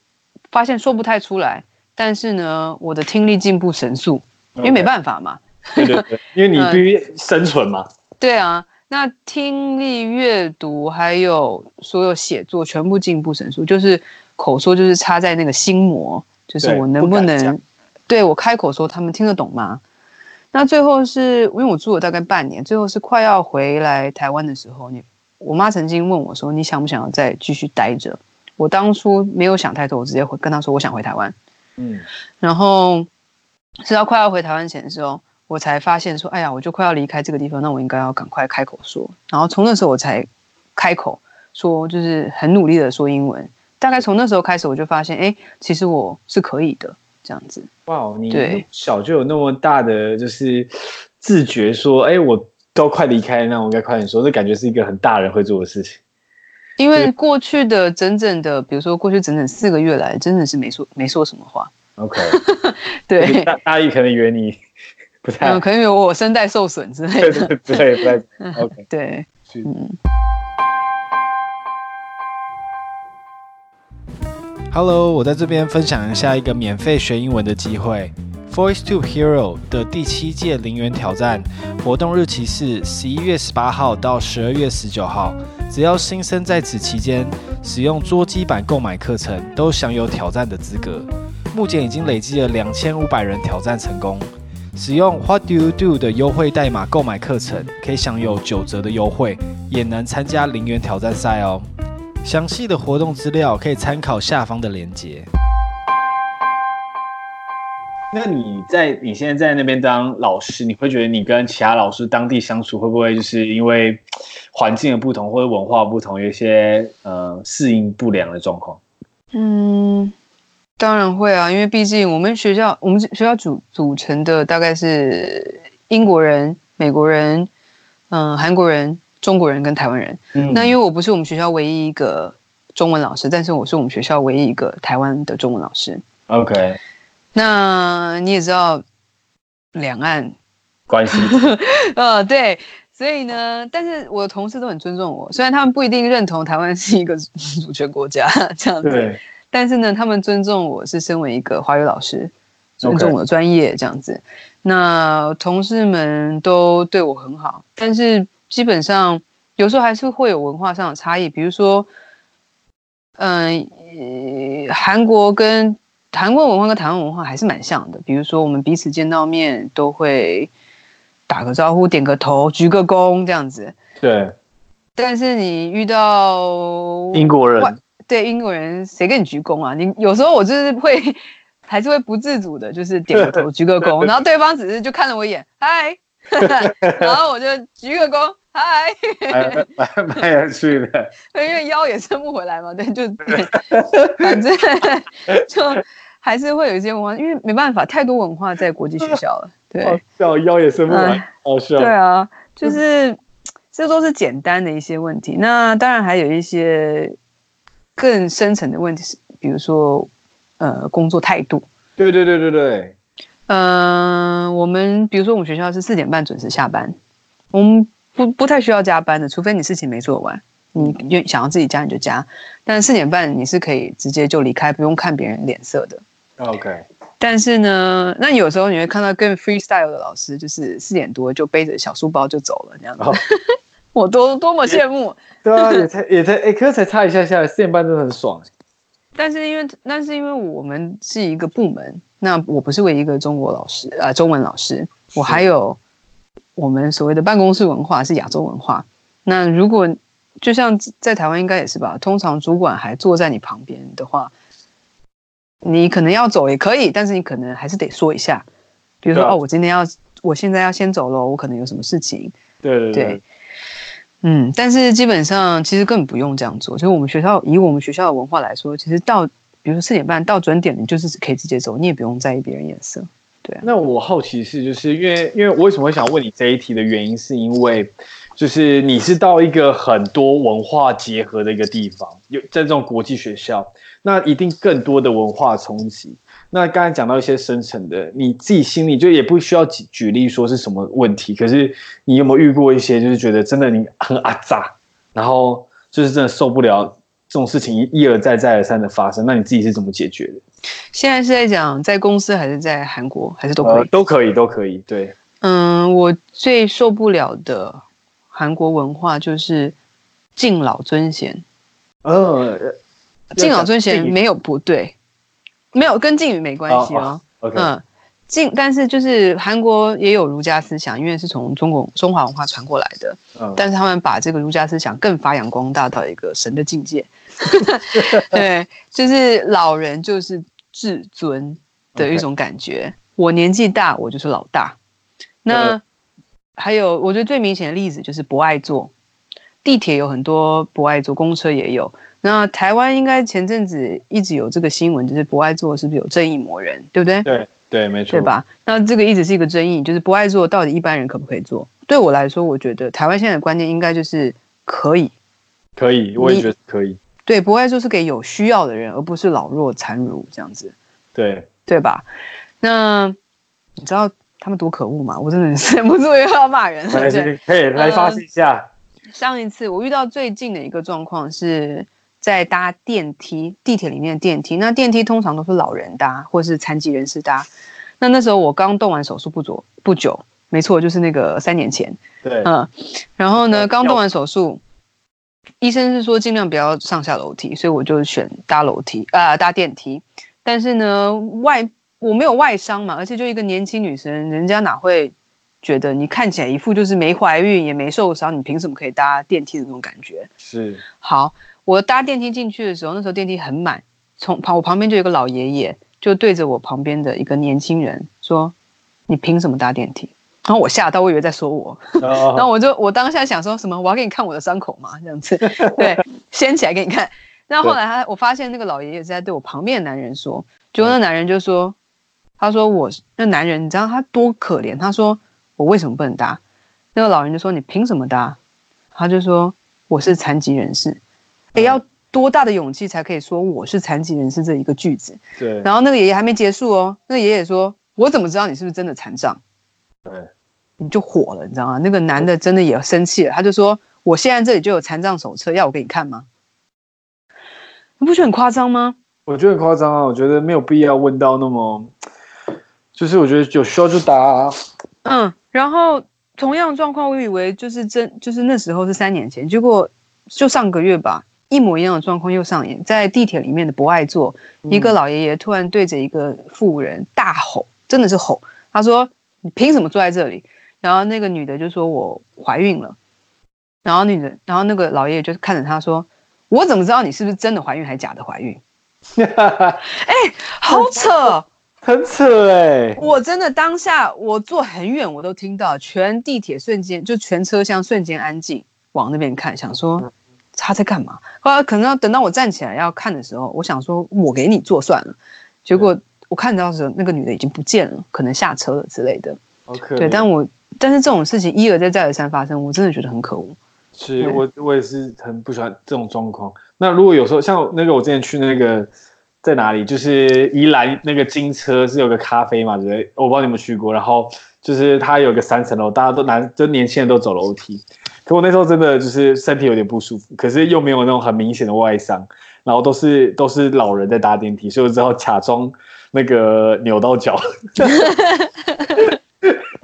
发现说不太出来，但是呢，我的听力进步神速，因为没办法嘛，对对对，因为你 必须生存嘛，对啊。那听力、阅读还有所有写作全部进步神速，就是口说就是插在那个心魔，就是我能不能对，对我开口说他们听得懂吗？那最后是因为我住了大概半年，最后是快要回来台湾的时候，你我妈曾经问我说：“你想不想要再继续待着？”我当初没有想太多，我直接回跟她说：“我想回台湾。”嗯，然后是到快要回台湾前的时候。我才发现说，哎呀，我就快要离开这个地方，那我应该要赶快开口说。然后从那时候我才开口说，就是很努力的说英文。大概从那时候开始，我就发现，哎，其实我是可以的，这样子。哇，你小就有那么大的就是自觉，说，哎，我都快离开了，那我应该快点说。这感觉是一个很大人会做的事情。因为过去的整整的，比如说过去整整四个月来，真的是没说没说什么话。OK，对，大大意可能以为你。不太嗯，可能有我声带受损之类的，对对对，OK，对，嗯。Hello，我在这边分享一下一个免费学英文的机会，VoiceTube Hero 的第七届零元挑战活动日期是十一月十八号到十二月十九号，只要新生在此期间使用桌机版购买课程，都享有挑战的资格。目前已经累积了两千五百人挑战成功。使用 What do you do 的优惠代码购买课程，可以享有九折的优惠，也能参加零元挑战赛哦。详细的活动资料可以参考下方的链接。那你在你现在在那边当老师，你会觉得你跟其他老师当地相处会不会就是因为环境的不同或者文化不同，有一些呃适应不良的状况？嗯。当然会啊，因为毕竟我们学校，我们学校组组成的大概是英国人、美国人、嗯、呃，韩国人、中国人跟台湾人。嗯，那因为我不是我们学校唯一一个中文老师，但是我是我们学校唯一一个台湾的中文老师。OK，那你也知道，两岸关系。呃，对，所以呢，但是我的同事都很尊重我，虽然他们不一定认同台湾是一个主权国家这样子，对，但是呢，他们尊重我是身为一个华语老师，尊重我的专业这样子。那同事们都对我很好，但是基本上有时候还是会有文化上的差异，比如说，嗯、呃，韩国跟。韩国文化跟台湾文化还是蛮像的，比如说我们彼此见到面都会打个招呼、点个头、鞠个躬这样子。对。但是你遇到英国人，对英国人，谁跟你鞠躬啊？你有时候我就是会，还是会不自主的，就是点个头、鞠个躬，然后对方只是就看了我一眼，嗨，然后我就鞠个躬，嗨，蛮蛮有趣的。因为腰也伸不回来嘛，对，就对，反正就。还是会有一些文化，因为没办法，太多文化在国际学校了。对，笑腰也伸不来，好笑。对啊，就是这都是简单的一些问题。那当然还有一些更深层的问题，是比如说呃，工作态度。对对对对对。嗯、呃，我们比如说我们学校是四点半准时下班，我们不不太需要加班的，除非你事情没做完，你愿想要自己加你就加。但四点半你是可以直接就离开，不用看别人脸色的。OK，但是呢，那有时候你会看到更 freestyle 的老师，就是四点多就背着小书包就走了，那样子。Oh. 我多多么羡慕。对啊，也才也才哎，可是才差一下下来，四点半真的很爽。但是因为那是因为我们是一个部门，那我不是唯一一个中国老师啊、呃，中文老师，我还有我们所谓的办公室文化是亚洲文化。那如果就像在台湾应该也是吧，通常主管还坐在你旁边的话。你可能要走也可以，但是你可能还是得说一下，比如说、啊、哦，我今天要，我现在要先走了，我可能有什么事情。对对对，对。嗯，但是基本上其实根本不用这样做。就是我们学校以我们学校的文化来说，其实到比如说四点半到准点，你就是可以直接走，你也不用在意别人眼色。对、那我好奇是，就是因为因为我为什么会想问你这一题的原因，是因为就是你是到一个很多文化结合的一个地方，有在这种国际学校。那一定更多的文化冲击。那刚才讲到一些深层的，你自己心里就也不需要举举例说是什么问题。可是你有没有遇过一些，就是觉得真的你很阿扎，然后就是真的受不了这种事情一而再再而三的发生？那你自己是怎么解决的？现在是在讲在公司还是在韩国，还是都可以？呃，都可以，都可以。对，嗯，我最受不了的韩国文化就是敬老尊贤。呃。敬老尊贤没有不对，没有跟敬语没关系哦。Oh, oh. 嗯，敬，但是就是韩国也有儒家思想，因为是从中国中华文化传过来的。Oh. 但是他们把这个儒家思想更发扬光大到一个神的境界。对，就是老人就是至尊的一种感觉。我年纪大，我就是老大。那、uh. 还有，我觉得最明显的例子就是不爱坐地铁，有很多不爱坐，公车也有。那台湾应该前阵子一直有这个新闻，就是不爱坐是不是有正义魔人，对不对？对对，没错，对吧？那这个一直是一个争议，就是不爱坐到底一般人可不可以坐？对我来说，我觉得台湾现在的观念应该就是可以，可以，我也觉得可以。对，不爱坐是给有需要的人，而不是老弱残孺这样子。对，对吧？那你知道他们多可恶吗？我真的是忍不住又要骂人了。可以来发泄一下。上一次我遇到最近的一个状况是。在搭电梯，地铁里面的电梯，那电梯通常都是老人搭，或是残疾人士搭。那那时候我刚动完手术不久，不久，没错，就是那个三年前。对，嗯，然后呢，刚动完手术，医生是说尽量不要上下楼梯，所以我就选搭楼梯啊、呃，搭电梯。但是呢，外我没有外伤嘛，而且就一个年轻女生，人家哪会觉得你看起来一副就是没怀孕也没受伤，你凭什么可以搭电梯的那种感觉？是，好。我搭电梯进去的时候，那时候电梯很满，从旁我旁边就有个老爷爷，就对着我旁边的一个年轻人说：“你凭什么搭电梯？”然后我吓到，我以为在说我，然后我就我当下想说什么，我要给你看我的伤口吗？这样子，对，掀起来给你看。那后来他我发现那个老爷爷是在对我旁边的男人说，结果那男人就说：“他说我那男人，你知道他多可怜？他说我为什么不能搭？”那个老人就说：“你凭什么搭？”他就说：“我是残疾人士。”得要多大的勇气才可以说我是残疾人士这一个句子？对。然后那个爷爷还没结束哦，那个爷爷说：“我怎么知道你是不是真的残障？”对，你就火了，你知道吗？那个男的真的也生气了，他就说：“我现在这里就有残障手册，要我给你看吗？”你不觉得很夸张吗？我觉得很夸张啊！我觉得没有必要问到那么，就是我觉得有需要就答啊。嗯，然后同样状况，我以为就是真，就是那时候是三年前，结果就上个月吧，一模一样的状况又上演在地铁里面的博爱座，嗯、一个老爷爷突然对着一个妇人大吼，真的是吼，他说：“你凭什么坐在这里？”然后那个女的就说：“我怀孕了。”然后女的，然后那个老爷爷就看着他说。我怎么知道你是不是真的怀孕还是假的怀孕？哎、欸，好扯，很扯哎！我真的当下我坐很远，我都听到全地铁瞬间就全车厢瞬间安静，往那边看，想说他在干嘛？后来可能要等到我站起来要看的时候，我想说我给你坐算了。结果我看到的时候，那个女的已经不见了，可能下车了之类的。OK，对，但我但是这种事情一而再再而三发生，我真的觉得很可恶。是我我也是很不喜欢这种状况。那如果有时候像那个我之前去那个在哪里，就是宜兰那个金车是有个咖啡嘛，对不对？我不知道你们去过。然后就是它有个三层楼，大家都男就年轻人都走楼梯。可我那时候真的就是身体有点不舒服，可是又没有那种很明显的外伤，然后都是都是老人在搭电梯，所以我只好假装那个扭到脚。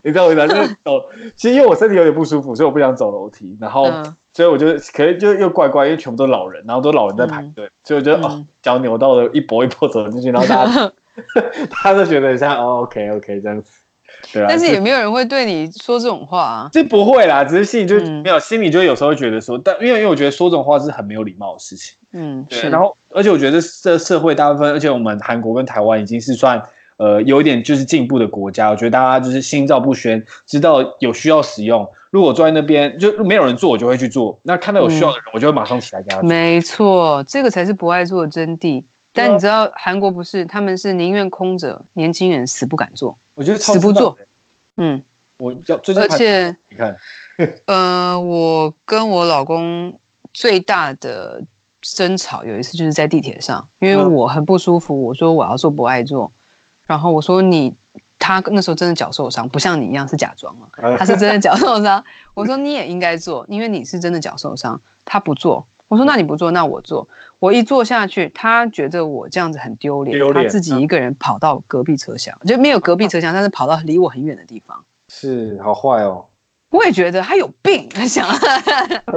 你知道我在那走，其实因为我身体有点不舒服，所以我不想走楼梯。然后，所以我就可能就又怪怪，因为全部都是老人，然后都老人在排队，所以我觉得哦，脚扭到了，一波一波走进去，然后大家，他就觉得很像哦，OK OK 这样子，对啊。但是也没有人会对你说这种话啊，这不会啦，只是心里就没有，心里就有时候会觉得说，但因为因为我觉得说这种话是很没有礼貌的事情，嗯，对。然后，而且我觉得这社会大部分，而且我们韩国跟台湾已经是算。呃，有一点就是进步的国家，我觉得大家就是心照不宣，知道有需要使用。如果坐在那边就没有人做，我就会去做。那看到有需要的人，嗯、我就会马上起来给他做。没错，这个才是不爱做的真谛。但你知道韩国不是，他们是宁愿空着，年轻人死不敢做。我觉得死不做。嗯，我要最近而且你看，呃，我跟我老公最大的争吵有一次就是在地铁上，因为我很不舒服，我说我要做不爱座。然后我说你，他那时候真的脚受伤，不像你一样是假装嘛，他是真的脚受伤。我说你也应该做，因为你是真的脚受伤。他不做，我说那你不做，那我做。我一坐下去，他觉得我这样子很丢脸，丢脸他自己一个人跑到隔壁车厢，就没有隔壁车厢，但是跑到离我很远的地方。是，好坏哦。我也觉得他有病，他想。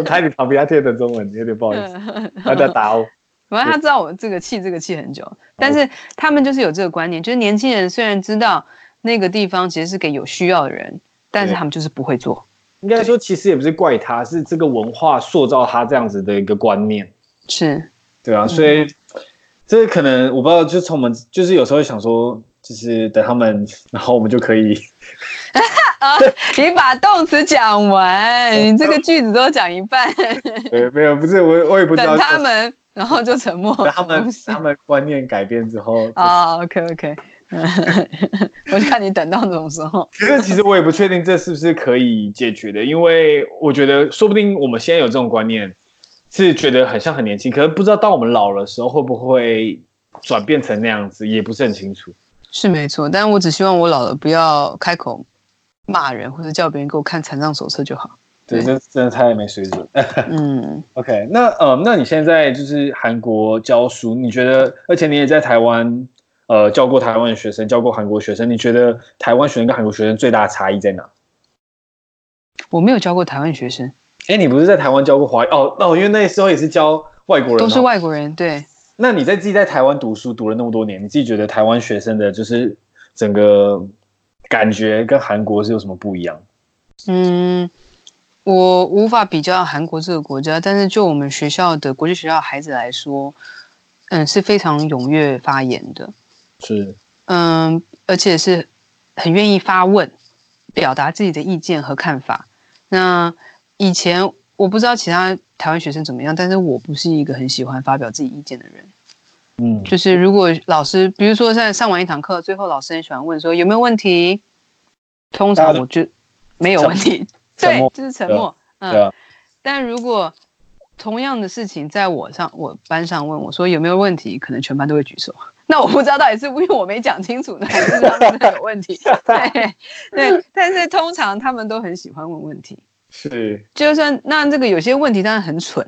他你旁边，他听得懂中文，有点不好意思，他在打我。反正他知道我这个气，这个气很久，但是他们就是有这个观念，就是年轻人虽然知道那个地方其实是给有需要的人，但是他们就是不会做。应该说，其实也不是怪他，是这个文化塑造他这样子的一个观念。是，对啊，所以这可能我不知道，就从我们就是有时候想说，就是等他们，然后我们就可以。啊！你把动词讲完，你这个句子都讲一半。对，没有，不是我，我也不知道。等他们。然后就沉默。他们他们观念改变之后啊，OK OK，我就看你等到什么时候。其实其实我也不确定这是不是可以解决的，因为我觉得说不定我们现在有这种观念，是觉得很像很年轻，可是不知道当我们老了的时候会不会转变成那样子，也不是很清楚。是没错，但我只希望我老了不要开口骂人或者叫别人给我看残障手册就好。对，这真的太没水准。嗯，OK，那呃，那你现在就是韩国教书，你觉得，而且你也在台湾呃教过台湾的学生，教过韩国学生，你觉得台湾学生跟韩国学生最大的差异在哪？我没有教过台湾学生。哎，你不是在台湾教过华哦哦，因为那时候也是教外国人，都是外国人。对。那你在自己在台湾读书读了那么多年，你自己觉得台湾学生的就是整个感觉跟韩国是有什么不一样？嗯。我无法比较韩国这个国家，但是就我们学校的国际学校孩子来说，嗯，是非常踊跃发言的，是，嗯，而且是很愿意发问，表达自己的意见和看法。那以前我不知道其他台湾学生怎么样，但是我不是一个很喜欢发表自己意见的人，嗯，就是如果老师，比如说在上完一堂课，最后老师很喜欢问说有没有问题，通常我就没有问题。对，就是沉默。嗯，对啊。但如果同样的事情在我上我班上问我说有没有问题，可能全班都会举手。那我不知道到底是因为我没讲清楚呢，还是他们有问题？对对，但是通常他们都很喜欢问问题。是，就算那这个有些问题当然很蠢，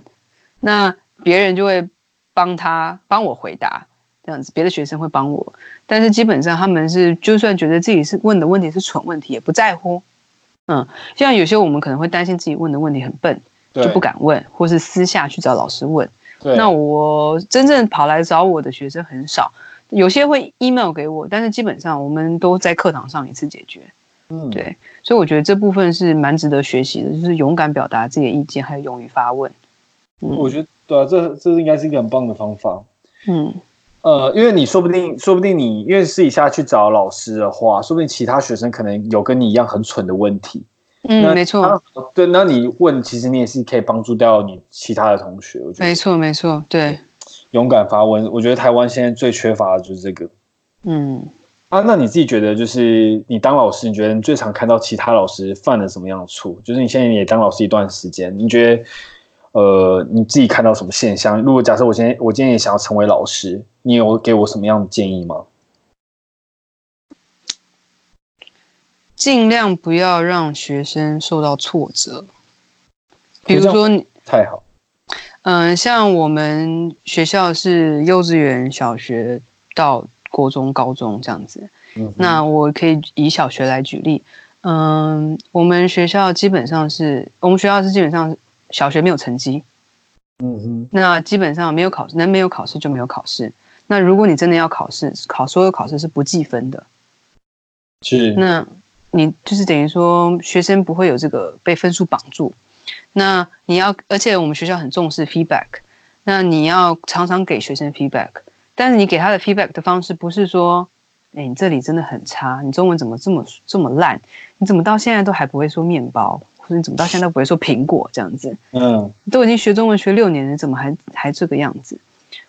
那别人就会帮他帮我回答，这样子，别的学生会帮我，但是基本上他们是就算觉得自己是问的问题是蠢问题，也不在乎。嗯，像有些我们可能会担心自己问的问题很笨，就不敢问，或是私下去找老师问。那我真正跑来找我的学生很少，有些会 email 给我，但是基本上我们都在课堂上一次解决。嗯，对，所以我觉得这部分是蛮值得学习的，就是勇敢表达自己的意见，还有勇于发问。嗯，我觉得对啊，这这应该是一个很棒的方法。嗯，呃，因为你说不定，说不定你因为私底下去找老师的话，说不定其他学生可能有跟你一样很蠢的问题。嗯，没错。对，那你问，其实你也是可以帮助到你其他的同学。我觉得没错，没错，对。勇敢发问，我觉得台湾现在最缺乏的就是这个。嗯。啊，那你自己觉得，就是你当老师，你觉得你最常看到其他老师犯了什么样的错？就是你现在也当老师一段时间，你觉得，呃，你自己看到什么现象？如果假设我今天我今天也想要成为老师，你有给我什么样的建议吗？尽量不要让学生受到挫折，比如说你太好，嗯、呃，像我们学校是幼稚园、小学到。国中、高中这样子，嗯，那我可以以小学来举例。嗯，我们学校基本上是我们学校是基本上小学没有成绩，嗯哼，那基本上没有考试，那没有考试就没有考试。那如果你真的要考试，考所有考试是不计分的，是。那你就是等于说学生不会有这个被分数绑住。那你要，而且我们学校很重视 feedback，那你要常常给学生 feedback。但是你给他的 feedback 的方式不是说，哎，你这里真的很差，你中文怎么这么这么烂？你怎么到现在都还不会说面包，或者你怎么到现在都不会说苹果这样子？嗯，都已经学中文学六年了，怎么还还这个样子？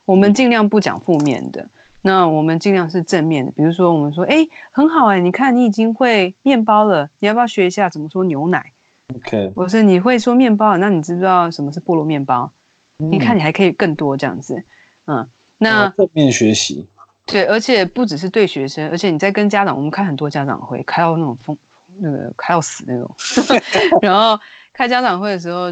我们尽量不讲负面的，那我们尽量是正面的。比如说，我们说，哎，很好哎，你看你已经会面包了，你要不要学一下怎么说牛奶？OK，我说你会说面包了，那你知不知道什么是菠萝面包？你看你还可以更多这样子，嗯。那正面学习，对，而且不只是对学生，而且你在跟家长，我们开很多家长会，开到那种疯，那个开到死那种。然后开家长会的时候，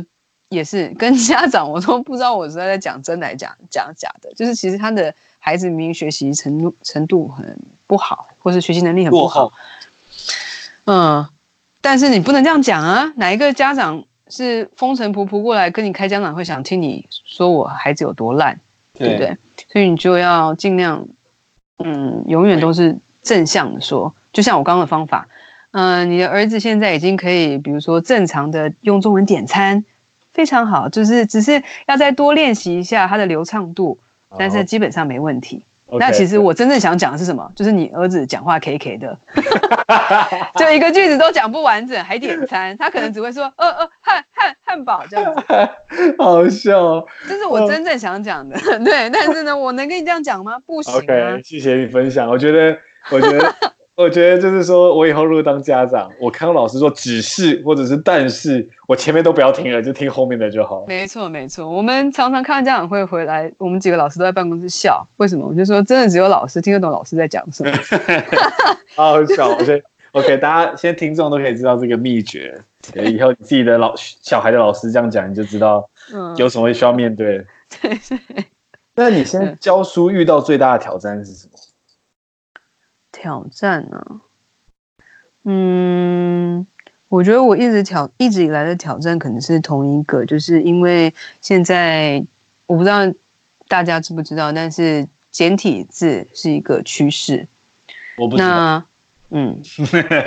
也是跟家长，我都不知道我是在讲真来讲讲假的。就是其实他的孩子明明学习程度程度很不好，或是学习能力很不好。嗯，但是你不能这样讲啊！哪一个家长是风尘仆仆过来跟你开家长会，想听你说我孩子有多烂？对不对？所以你就要尽量，嗯，永远都是正向的说。就像我刚刚的方法，嗯、呃，你的儿子现在已经可以，比如说正常的用中文点餐，非常好，就是只是要再多练习一下它的流畅度，但是基本上没问题。Okay, 那其实我真正想讲的是什么？就是你儿子讲话 K K 的，就一个句子都讲不完整，还点餐，他可能只会说 呃呃汉汉汉堡这样子，好笑哦。这是我真正想讲的，对。但是呢，我能跟你这样讲吗？不行啊。OK，谢谢你分享。我觉得，我觉得。我觉得就是说，我以后如果当家长，我看到老师说只是或者是但是，我前面都不要听了，就听后面的就好。没错，没错。我们常常看家长会回来，我们几个老师都在办公室笑。为什么？我就说，真的只有老师听得懂老师在讲什么。好好笑。OK，OK，、okay, okay, 大家现在听众都可以知道这个秘诀。以后你自己的老小孩的老师这样讲，你就知道有什么需要面对。对、嗯、对。那你现在教书遇到最大的挑战是什么？挑战呢、啊？嗯，我觉得我一直挑一直以来的挑战可能是同一个，就是因为现在我不知道大家知不知道，但是简体字是一个趋势。我不知道。那嗯，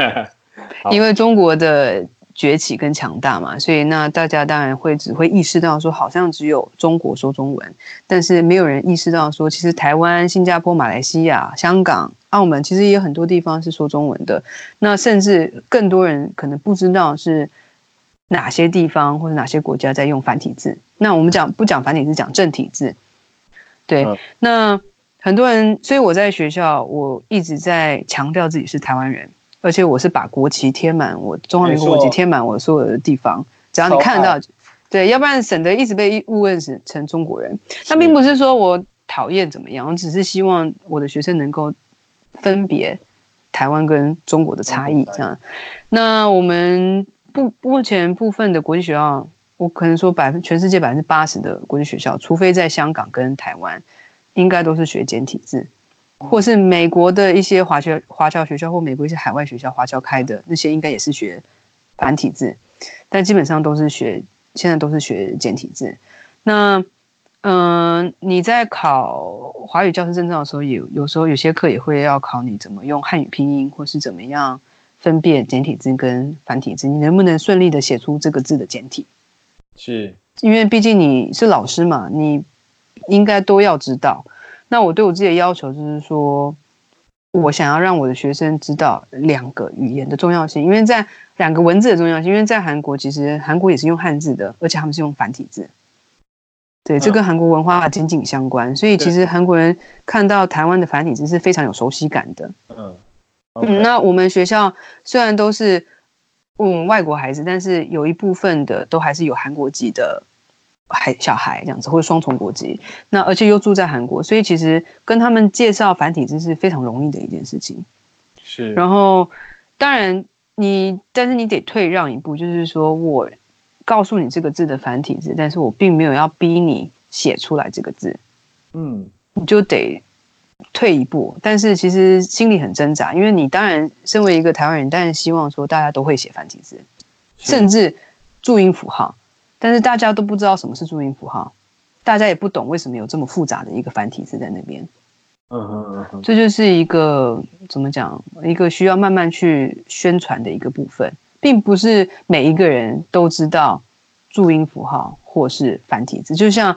因为中国的。崛起跟强大嘛，所以那大家当然会只会意识到说，好像只有中国说中文，但是没有人意识到说，其实台湾、新加坡、马来西亚、香港、澳门，其实也有很多地方是说中文的。那甚至更多人可能不知道是哪些地方或者哪些国家在用繁体字。那我们讲不讲繁体字，讲正体字。对，那很多人，所以我在学校，我一直在强调自己是台湾人。而且我是把国旗贴满，我中华民国国旗贴满我所有的地方，只要你看得到，对，要不然省得一直被误认成成中国人。那并不是说我讨讨厌怎么样，我只是希望我的学生能够分别台湾跟中国的差异。这样，那我们不目前部分的国际学校，我可能说百分全世界百分之八十的国际学校，除非在香港跟台湾，应该都是学简体字，或是美国的一些华侨华侨学校或美国一些海外学校华侨开的那些，应该也是学繁体字，但基本上都是学现在都是学简体字。那嗯、呃，你在考华语教师证照的时候，有有时候有些课也会要考你怎么用汉语拼音，或是怎么样分辨简体字跟繁体字，你能不能顺利的写出这个字的简体？是，因为毕竟你是老师嘛，你应该都要知道。那我对我自己的要求就是说，我想要让我的学生知道两个语言的重要性，因为在两个文字的重要性，因为在韩国其实韩国也是用汉字的，而且他们是用繁体字。对，这跟韩国文化紧紧相关，所以其实韩国人看到台湾的繁体字是非常有熟悉感的。嗯.嗯，那我们学校虽然都是嗯外国孩子，但是有一部分的都还是有韩国籍的孩小孩这样子，或者双重国籍，那而且又住在韩国，所以其实跟他们介绍繁体字是非常容易的一件事情。是，然后当然你，但是你得退让一步，就是说我。告诉你这个字的繁体字，但是我并没有要逼你写出来这个字，嗯，你就得退一步。但是其实心里很挣扎，因为你当然身为一个台湾人，当然希望说大家都会写繁体字，甚至注音符号，但是大家都不知道什么是注音符号，大家也不懂为什么有这么复杂的一个繁体字在那边。嗯哼嗯哼，这就是一个怎么讲，一个需要慢慢去宣传的一个部分。并不是每一个人都知道注音符号或是繁体字，就像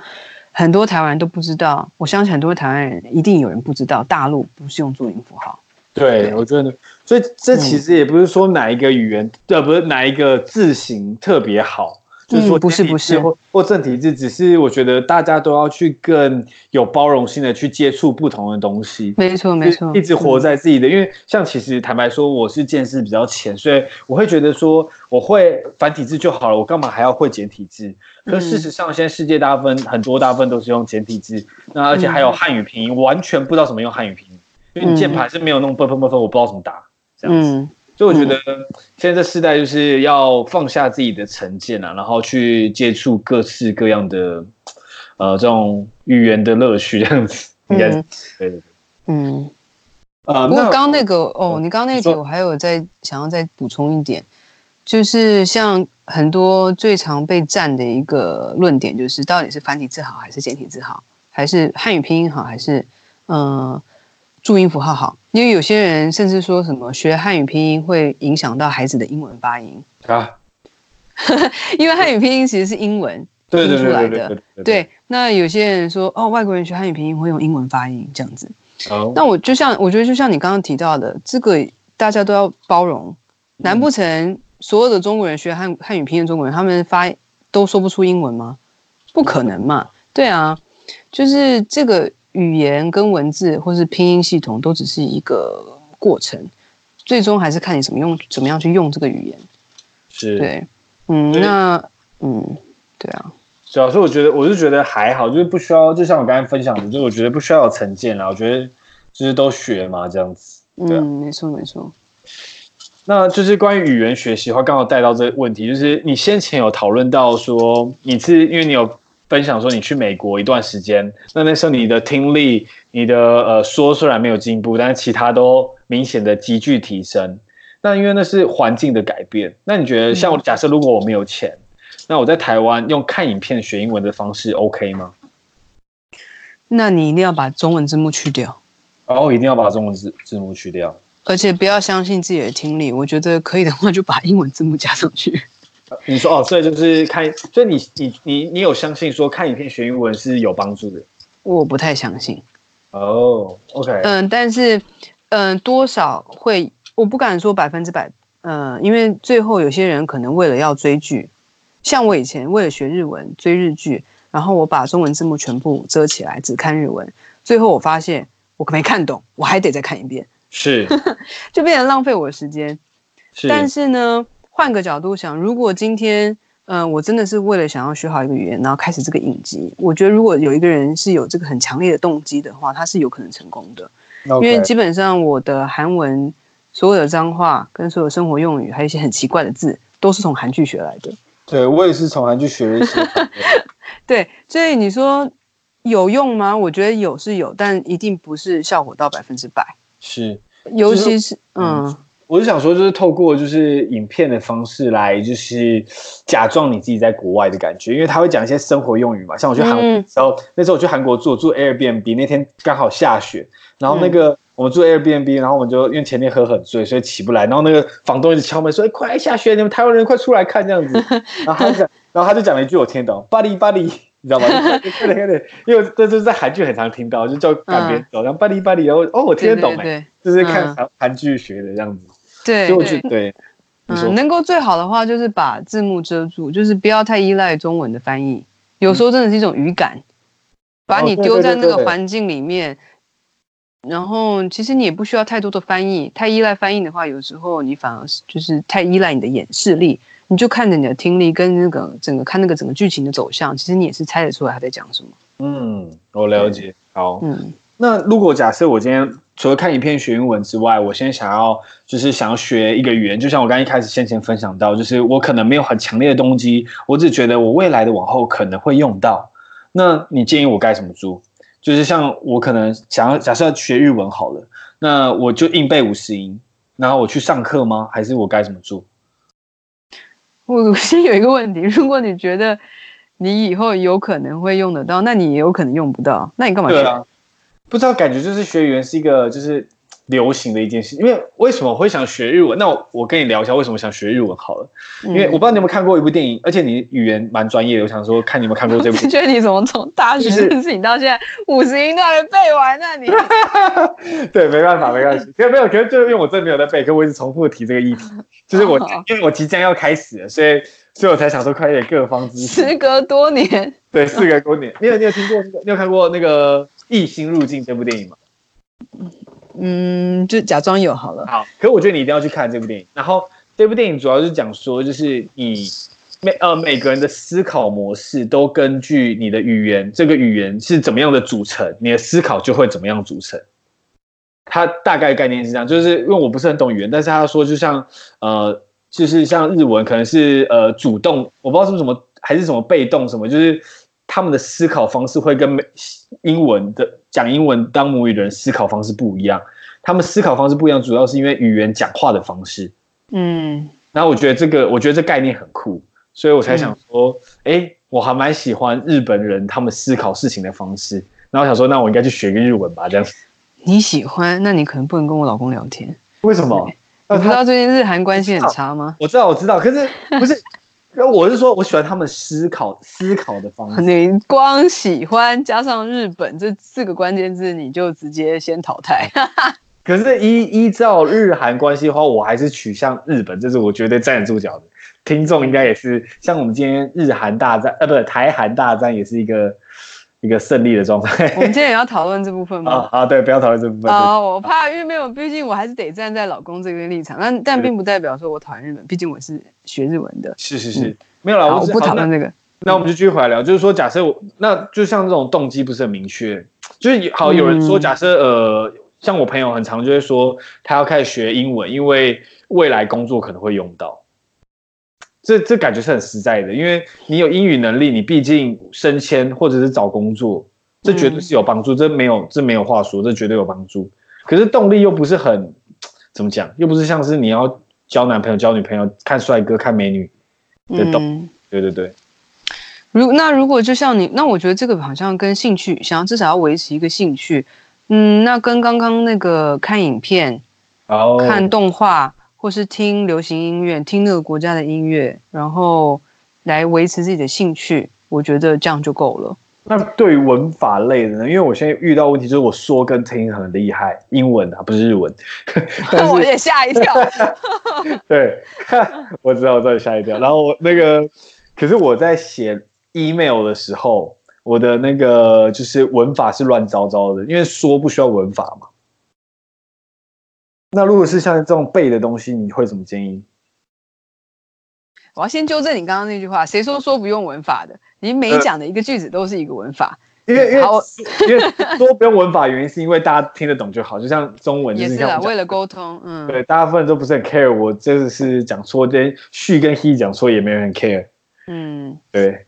很多台湾人都不知道。我相信很多台湾人一定有人不知道，大陆不是用注音符号。对，对我真的，所以这其实也不是说哪一个语言，呃、嗯，不是哪一个字形特别好。就是说，不是不是，或或正体字，只是我觉得大家都要去更有包容性的去接触不同的东西。没错没错，一直活在自己的，因为像其实坦白说，我是见识比较浅，所以我会觉得说，我会繁体字就好了，我干嘛还要会简体字？可事实上，现在世界大部分很多大部分都是用简体字，那而且还有汉语拼音，完全不知道怎么用汉语拼音，因为你键盘是没有那种啵啵啵啵，我不知道怎么打这样子。所以我觉得现在这世代就是要放下自己的成见啊，然后去接触各式各样的呃这种语言的乐趣，这样子应该是对的。嗯，呃，不过刚刚那个哦，你刚刚那题我还有在想要再补充一点，就是像很多最常被占的一个论点，就是到底是繁体字好还是简体字好，还是汉语拼音好还是嗯。呃注音符号好，因为有些人甚至说什么学汉语拼音会影响到孩子的英文发音啊，因为汉语拼音其实是英文拼出来的。对，那有些人说哦，外国人学汉语拼音会用英文发音这样子。哦，那我就像我觉得就像你刚刚提到的，这个大家都要包容。难不成所有的中国人学汉汉语拼音的中国人，他们发都说不出英文吗？不可能嘛。对啊，就是这个。语言跟文字或是拼音系统都只是一个过程，最终还是看你怎么用，怎么样去用这个语言。是，对，嗯，那，嗯，对啊。主要是我觉得，我是觉得还好，就是不需要，就像我刚才分享的，就是我觉得不需要有成见啦。我觉得就是都学嘛，这样子。嗯，没错没错。那就是关于语言学习的话，刚好带到这个问题，就是你先前有讨论到说，你是因为你有。分享说你去美国一段时间，那那时候你的听力、你的呃说虽然没有进步，但是其他都明显的急剧提升。那因为那是环境的改变。那你觉得，像我假设如果我没有钱，那我在台湾用看影片学英文的方式 OK 吗？那你一定要把中文字幕去掉。哦，一定要把中文字字幕去掉，而且不要相信自己的听力。我觉得可以的话，就把英文字幕加上去。你说哦，所以就是看，所以你你你你有相信说看影片学英文是有帮助的？我不太相信。哦，OK，嗯，但是嗯，多少会，我不敢说百分之百，嗯，因为最后有些人可能为了要追剧，像我以前为了学日文追日剧，然后我把中文字幕全部遮起来，只看日文，最后我发现我没看懂，我还得再看一遍，是，就变成浪费我的时间。是，但是呢。换个角度想，如果今天嗯、呃，我真的是为了想要学好一个语言，然后开始这个影集。我觉得如果有一个人是有这个很强烈的动机的话，他是有可能成功的。因为基本上我的韩文所有的脏话跟所有生活用语，还有一些很奇怪的字，都是从韩剧学来的。对，我也是从韩剧学一些。对，所以你说有用吗？我觉得有是有，但一定不是效果到百分之百。是，尤其是嗯。嗯我是想说，就是透过就是影片的方式来，就是假装你自己在国外的感觉，因为他会讲一些生活用语嘛。像我去韩国的时候，嗯、那时候我去韩国住住 Airbnb，那天刚好下雪，然后那个、嗯、我们住 Airbnb，然后我们就因为前天喝很醉，所以起不来。然后那个房东一直敲门说：“哎，快来下雪，你们台湾人快出来看这样子。”然后他就讲，然后他就讲了一句我听懂：“buddy buddy”，你知道吗？对对对，因为这就是在韩剧很常听到，就叫赶别人走，然后 buddy buddy，然后哦，我听得懂哎，就是看韩韩剧学的这样子。对，对，对，嗯，能够最好的话就是把字幕遮住，就是不要太依赖中文的翻译。有时候真的是一种语感，把你丢在那个环境里面，然后其实你也不需要太多的翻译。太依赖翻译的话，有时候你反而是就是太依赖你的眼视力，你就看着你的听力跟那个整个看那个整个剧情的走向，其实你也是猜得出来他在讲什么。嗯，我了解。好，嗯，那如果假设我今天。除了看影片学英文之外，我现在想要就是想要学一个语言，就像我刚一开始先前分享到，就是我可能没有很强烈的动机，我只觉得我未来的往后可能会用到。那你建议我该怎么做？就是像我可能想要假设要学日文好了，那我就硬背五十音，然后我去上课吗？还是我该怎么做？我先有一个问题，如果你觉得你以后有可能会用得到，那你也有可能用不到，那你干嘛学？不知道，感觉就是学语言是一个就是流行的一件事。因为为什么我会想学日文？那我我跟你聊一下为什么想学日文好了。因为我不知道你有没有看过一部电影，而且你语言蛮专业的，我想说看你有没有看过这部。你觉得你怎么从大学认识你到现在五十音都还没背完呢？你 对，没办法，没关系。可没有，可是就是因为我真的没有在背，可我一直重复提这个议题。就是我因为我即将要开始了，所以所以我才想说快一点各方知识。时隔多年，对，事隔多年，你有你有听过那个？你有看过那个？异星入境这部电影吗？嗯，就假装有好了。好，可是我觉得你一定要去看这部电影。然后这部电影主要是讲说，就是你每呃每个人的思考模式都根据你的语言，这个语言是怎么样的组成，你的思考就会怎么样组成。它大概概念是这样，就是因为我不是很懂语言，但是他说就像呃，就是像日文可能是呃主动，我不知道是什么还是什么被动什么，就是。他们的思考方式会跟美英文的讲英文当母语的人思考方式不一样。他们思考方式不一样，主要是因为语言讲话的方式。嗯，然后我觉得这个，我觉得这概念很酷，所以我才想说，哎、嗯，我还蛮喜欢日本人他们思考事情的方式。然后想说，那我应该去学个日文吧，这样。你喜欢？那你可能不能跟我老公聊天。为什么？你知道最近日韩关系很差吗？我知道，我知道，可是不是。我是说，我喜欢他们思考思考的方式。你光喜欢加上日本这四个关键字，你就直接先淘汰。可是依依照日韩关系的话，我还是取向日本，这是我绝对站得住脚的。听众应该也是，像我们今天日韩大战，呃，不是台韩大战，也是一个。一个胜利的状态。我们今天也要讨论这部分吗？啊啊，对，不要讨论这部分。啊，我怕，因为没有，毕竟我还是得站在老公这边立场。但但并不代表说我讨厌日本，毕竟我是学日文的。是是是，没有啦，我不讨论这个。那我们就继续回来聊，就是说，假设我，那就像这种动机不是很明确，就是好有人说，假设呃，像我朋友很常就会说，他要开始学英文，因为未来工作可能会用到。这这感觉是很实在的，因为你有英语能力，你毕竟升迁或者是找工作，这绝对是有帮助，这没有这没有话说，这绝对有帮助。可是动力又不是很怎么讲，又不是像是你要交男朋友、交女朋友、看帅哥、看美女的动。嗯、对对对。如那如果就像你，那我觉得这个好像跟兴趣，想要至少要维持一个兴趣，嗯，那跟刚刚那个看影片、哦、看动画。或是听流行音乐，听那个国家的音乐，然后来维持自己的兴趣，我觉得这样就够了。那对于文法类的呢？因为我现在遇到问题就是我说跟听很厉害，英文啊不是日文，我也吓一跳。对，我知道，我知道吓一跳。然后我那个，可是我在写 email 的时候，我的那个就是文法是乱糟糟的，因为说不需要文法嘛。那如果是像这种背的东西，你会怎么建议？我要先纠正你刚刚那句话，谁说说不用文法的？你每讲的一个句子都是一个文法。因为因为因为说不用文法，原因是因为大家听得懂就好，就像中文就是这样。为了沟通，嗯，对，大部分都不是很 care。我这是是讲错，跟 she 跟 he 讲错也没有人 care。嗯，对，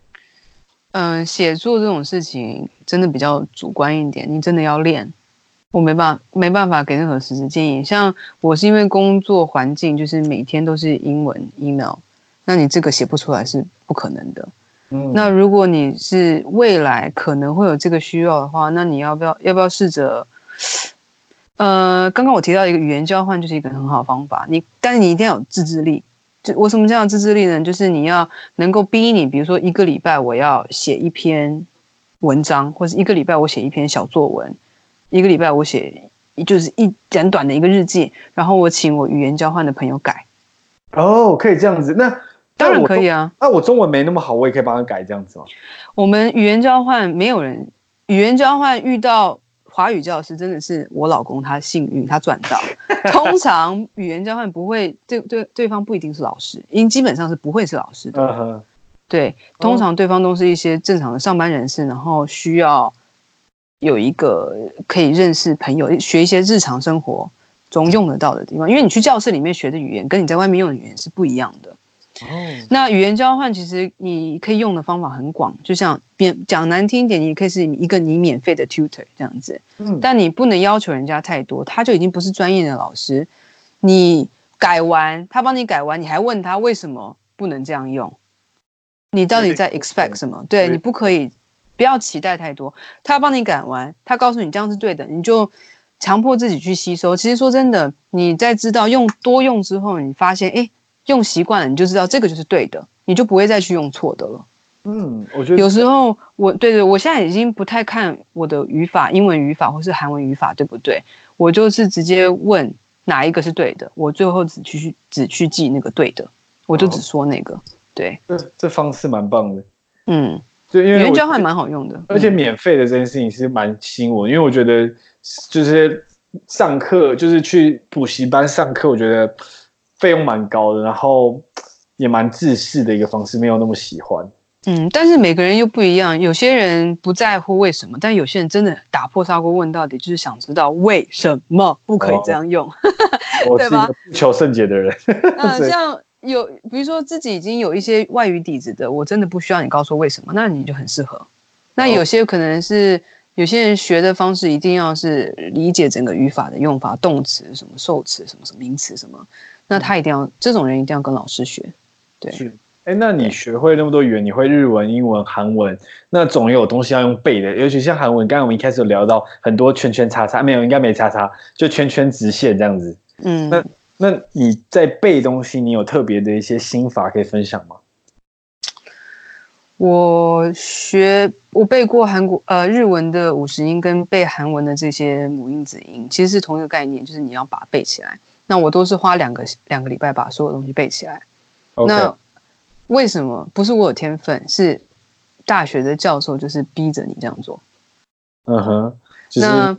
嗯，写作这种事情真的比较主观一点，你真的要练。我没办法，没办法给任何实质建议。像我是因为工作环境就是每天都是英文 email，那你这个写不出来是不可能的。嗯，那如果你是未来可能会有这个需要的话，那你要不要要不要试着？呃，刚刚我提到一个语言交换就是一个很好的方法，你但是你一定要有自制力。就我什么叫自制力呢？就是你要能够逼你，比如说一个礼拜我要写一篇文章，或者一个礼拜我写一篇小作文，一个礼拜我写就是一简短的一个日记，然后我请我语言交换的朋友改。哦，可以这样子那。当然可以啊！那我中文没那么好，我也可以帮他改这样子吗？我们语言交换没有人语言交换遇到华语教师，真的是我老公他幸运，他赚到。通常语言交换不会对对对方不一定是老师，因基本上是不会是老师的。Uh huh. 对，通常对方都是一些正常的上班人士，然后需要有一个可以认识朋友、学一些日常生活中用得到的地方。因为你去教室里面学的语言，跟你在外面用的语言是不一样的。哦，那语言交换其实你可以用的方法很广，就像变讲难听一点，你可以是一个你免费的 tutor 这样子，嗯，但你不能要求人家太多，他就已经不是专业的老师。你改完，他帮你改完，你还问他为什么不能这样用？你到底在 expect 什么？对，你不可以，不要期待太多。他帮你改完，他告诉你这样是对的，你就强迫自己去吸收。其实说真的，你在知道用多用之后，你发现哎。用习惯了，你就知道这个就是对的，你就不会再去用错的了。嗯，我觉得有时候我对对，我现在已经不太看我的语法，英文语法或是韩文语法对不对？我就是直接问哪一个是对的，我最后只去只去记那个对的，我就只说那个。哦、对，这这方式蛮棒的。嗯，就因为语言交换蛮好用的，而且免费的这件事情是蛮吸引我，因为我觉得就是上课就是去补习班上课，我觉得。费用蛮高的，然后也蛮自私的一个方式，没有那么喜欢。嗯，但是每个人又不一样，有些人不在乎为什么，但有些人真的打破砂锅问到底，就是想知道为什么不可以这样用，哦、对吧？我是一个不求甚解的人。啊，像有比如说自己已经有一些外语底子的，我真的不需要你告诉我为什么，那你就很适合。那有些可能是有些人学的方式一定要是理解整个语法的用法，动词什么受词什么什么名词什么。那他一定要，这种人一定要跟老师学，对。是，哎，那你学会那么多语言，你会日文、英文、韩文，那总有东西要用背的，尤其像韩文，刚刚我们一开始有聊到很多圈圈叉叉，没有，应该没叉叉，就圈圈直线这样子。嗯，那那你在背东西，你有特别的一些心法可以分享吗？我学，我背过韩国呃日文的五十音，跟背韩文的这些母音子音，其实是同一个概念，就是你要把它背起来。那我都是花两个两个礼拜把所有东西背起来。那为什么不是我有天分？是大学的教授就是逼着你这样做。嗯哼。那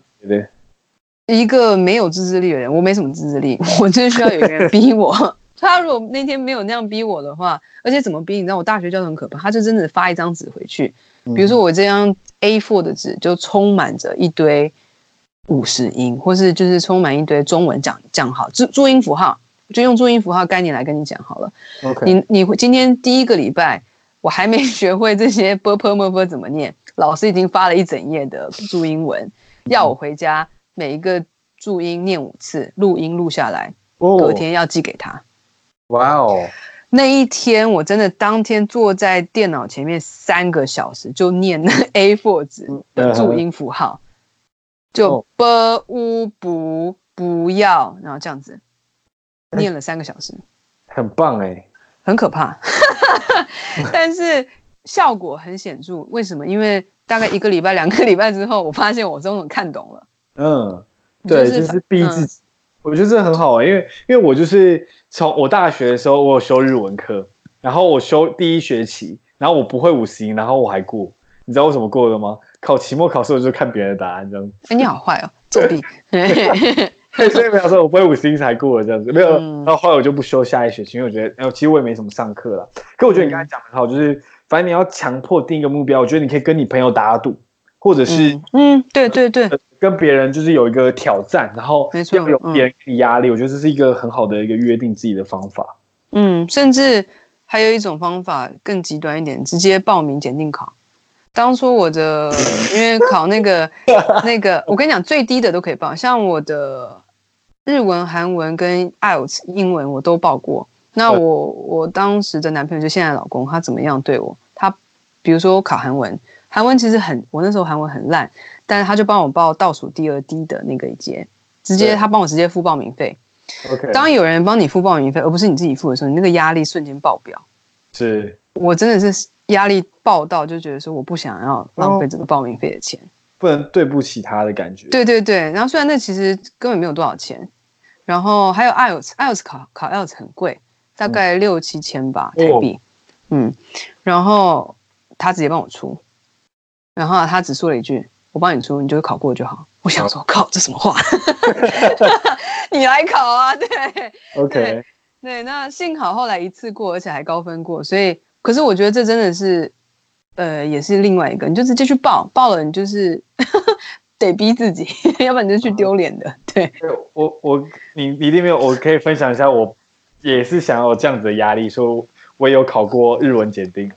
一个没有自制力的人，我没什么自制力，我就是需要有一个人逼我。他如果那天没有那样逼我的话，而且怎么逼？你知道我大学教授很可怕，他就真的发一张纸回去，比如说我这张 A4 的纸就充满着一堆。五十音，或是就是充满一堆中文讲讲好注注音符号，就用注音符号概念来跟你讲好了。Okay. 你你会今天第一个礼拜，我还没 学会这些 b p m p 怎么念，老师已经发了一整页的注音文，要我回家每一个注音念五次，录音录下来，隔天要寄给他。哇哦！那一天我真的当天坐在电脑前面三个小时，就念那 A4 纸的注音符号。就 b u 不不要，然后这样子念了三个小时，很棒哎，很可怕，但是效果很显著。为什么？因为大概一个礼拜、两个礼拜之后，我发现我终于看懂了。嗯，对，就是逼自己。我觉得这很好玩，因为因为我就是从我大学的时候，我有修日文课，然后我修第一学期，然后我不会五十音，然后我还过。你知道为什么过的吗？考期末考试我就看别人的答案这样子。哎，你好坏哦，作弊。所以没有说我不会五十音才过了这样子，没有。然后后来我就不修下一学期，因为我觉得，哎，其实我也没什么上课了。可我觉得你刚才讲的很好，就是反正你要强迫定一个目标，我觉得你可以跟你朋友打赌，或者是嗯，对对对，跟别人就是有一个挑战，然后要有别人压力，我觉得这是一个很好的一个约定自己的方法。嗯，甚至还有一种方法更极端一点，直接报名检定考。当初我的因为考那个 那个，我跟你讲，最低的都可以报，像我的日文、韩文跟 IELTS 英文我都报过。那我我当时的男朋友就现在老公，他怎么样对我？他比如说我考韩文，韩文其实很，我那时候韩文很烂，但是他就帮我报倒数第二低的那个一阶，直接他帮我直接付报名费。OK，当有人帮你付报名费，而不是你自己付的时候，你那个压力瞬间爆表。是我真的是。压力爆到，就觉得说我不想要浪费这个报名费的钱，不能对不起他的感觉。对对对，然后虽然那其实根本没有多少钱，然后还有 IELTS，IELTS 考考 IELTS 很贵，大概六七千吧台币，嗯，然后他直接帮我出，然后他只说了一句：“我帮你出，你就考过就好。”我想说，靠，这什么话？你来考啊？对，OK，对，那幸好后来一次过，而且还高分过，所以。可是我觉得这真的是，呃，也是另外一个，你就直接去报，报了你就是 得逼自己，要不然你就去丢脸的。对，我我你你一定没有，我可以分享一下，我也是想要有这样子的压力，说我有考过日文检定。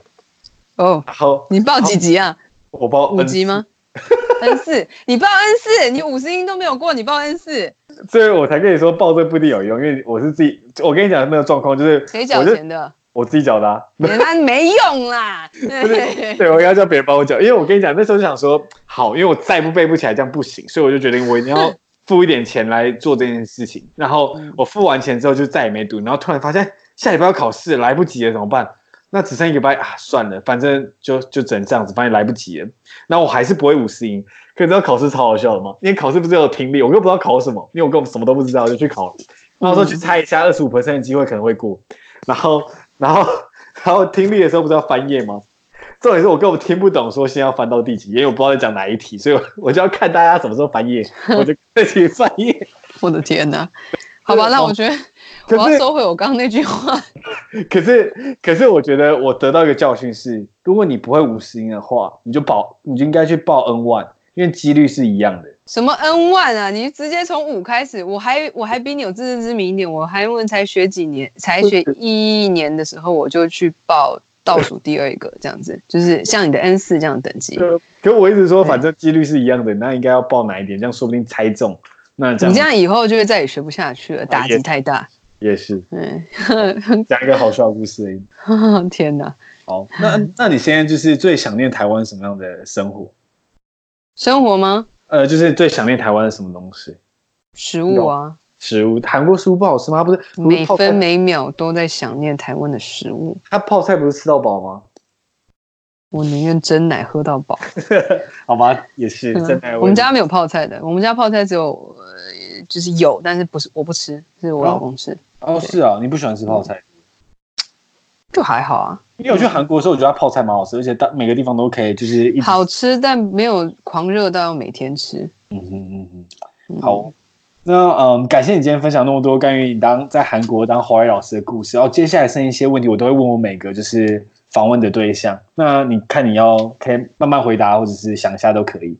哦，好，你报几级啊？我报五级吗？N 四，你报 N 四，你五十音都没有过，你报 N 四，所以我才跟你说报这不一定有用，因为我是自己，我跟你讲那个状况就是谁缴钱的？我自己缴的、啊，那没用啦。对，对，我要叫别人帮我缴，因为我跟你讲，那时候就想说，好，因为我再不背不起来，这样不行，所以我就决定我一定要付一点钱来做这件事情。然后我付完钱之后就再也没读，然后突然发现下礼拜要考试，来不及了，怎么办？那只剩一个拜啊，算了，反正就就只能这样子，反正来不及了。那我还是不会五十音，可你知道考试超好笑的吗？因为考试不是有听力，我又不知道考什么，因为我根本什么都不知道就去考了。然后说去猜一下，二十五 percent 的机会可能会过，然后。然后，然后听力的时候不是要翻页吗？重点是我根本听不懂，说先要翻到第几页，因为我不知道在讲哪一题，所以我我就要看大家什么时候翻页，我就 自己翻页。我的天哪！好吧，那我觉得我要收回我刚刚那句话。可是，可是我觉得我得到一个教训是，如果你不会五十音的话，你就报，你就应该去报 N one，因为几率是一样的。什么 N one 啊？你直接从五开始，我还我还比你有自知之明一点。我还文才学几年，才学一年的时候，我就去报倒数第二个，这样子，就是像你的 N 四这样的等级。可我一直说，反正几率是一样的，那应该要报哪一点？这样说不定猜中。那这样你这样以后就会再也学不下去了，打击太大。也是，嗯，讲一个好笑的故事。天哪！好，那 那你现在就是最想念台湾什么样的生活？生活吗？呃，就是最想念台湾的什么东西？食物啊，食物。韩国食物不好吃吗？不是，不是每分每秒都在想念台湾的食物。他泡菜不是吃到饱吗？我宁愿真奶喝到饱。好吧，也是真奶。我们家没有泡菜的，我们家泡菜只有，呃，就是有，但是不是我不吃，是我老公吃。哦，是啊，你不喜欢吃泡菜？就还好啊。因为我去韩国的时候，我觉得它泡菜蛮好吃，而且每个地方都可以，就是好吃，但没有狂热到要每天吃。嗯嗯嗯嗯，好，那嗯，感谢你今天分享那么多关于你当在韩国当华语老师的故事。然后接下来剩一些问题，我都会问我每个就是访问的对象。那你看你要可以慢慢回答，或者是想一下都可以。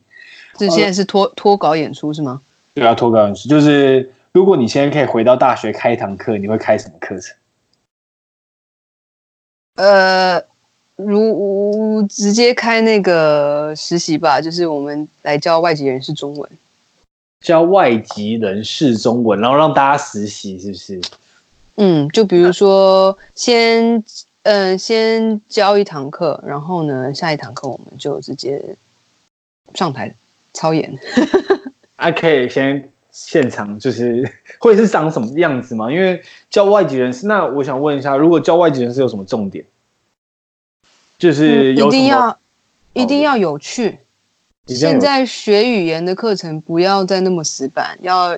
这现在是脱脱稿演出是吗？对啊，脱稿演出就是如果你现在可以回到大学开一堂课，你会开什么课程？呃，如直接开那个实习吧，就是我们来教外籍人士中文，教外籍人士中文，然后让大家实习，是不是？嗯，就比如说先，嗯、呃，先教一堂课，然后呢，下一堂课我们就直接上台操演。还 可以先现场，就是 会是长什么样子吗？因为教外籍人士，那我想问一下，如果教外籍人士有什么重点？就是一定要，一定要有趣。现在学语言的课程不要再那么死板，要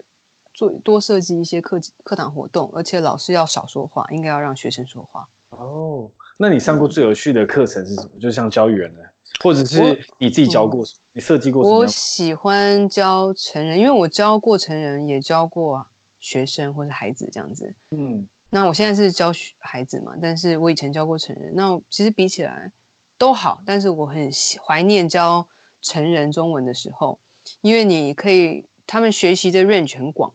做多设计一些课课堂活动，而且老师要少说话，应该要让学生说话。哦，那你上过最有趣的课程是什么？嗯、就像教语言的或者是你自己教过，你设计过？我喜欢教成人，因为我教过成人，也教过学生或者孩子这样子。嗯，那我现在是教孩子嘛，但是我以前教过成人，那其实比起来都好，但是我很怀念教成人中文的时候，因为你可以他们学习的 range 很广，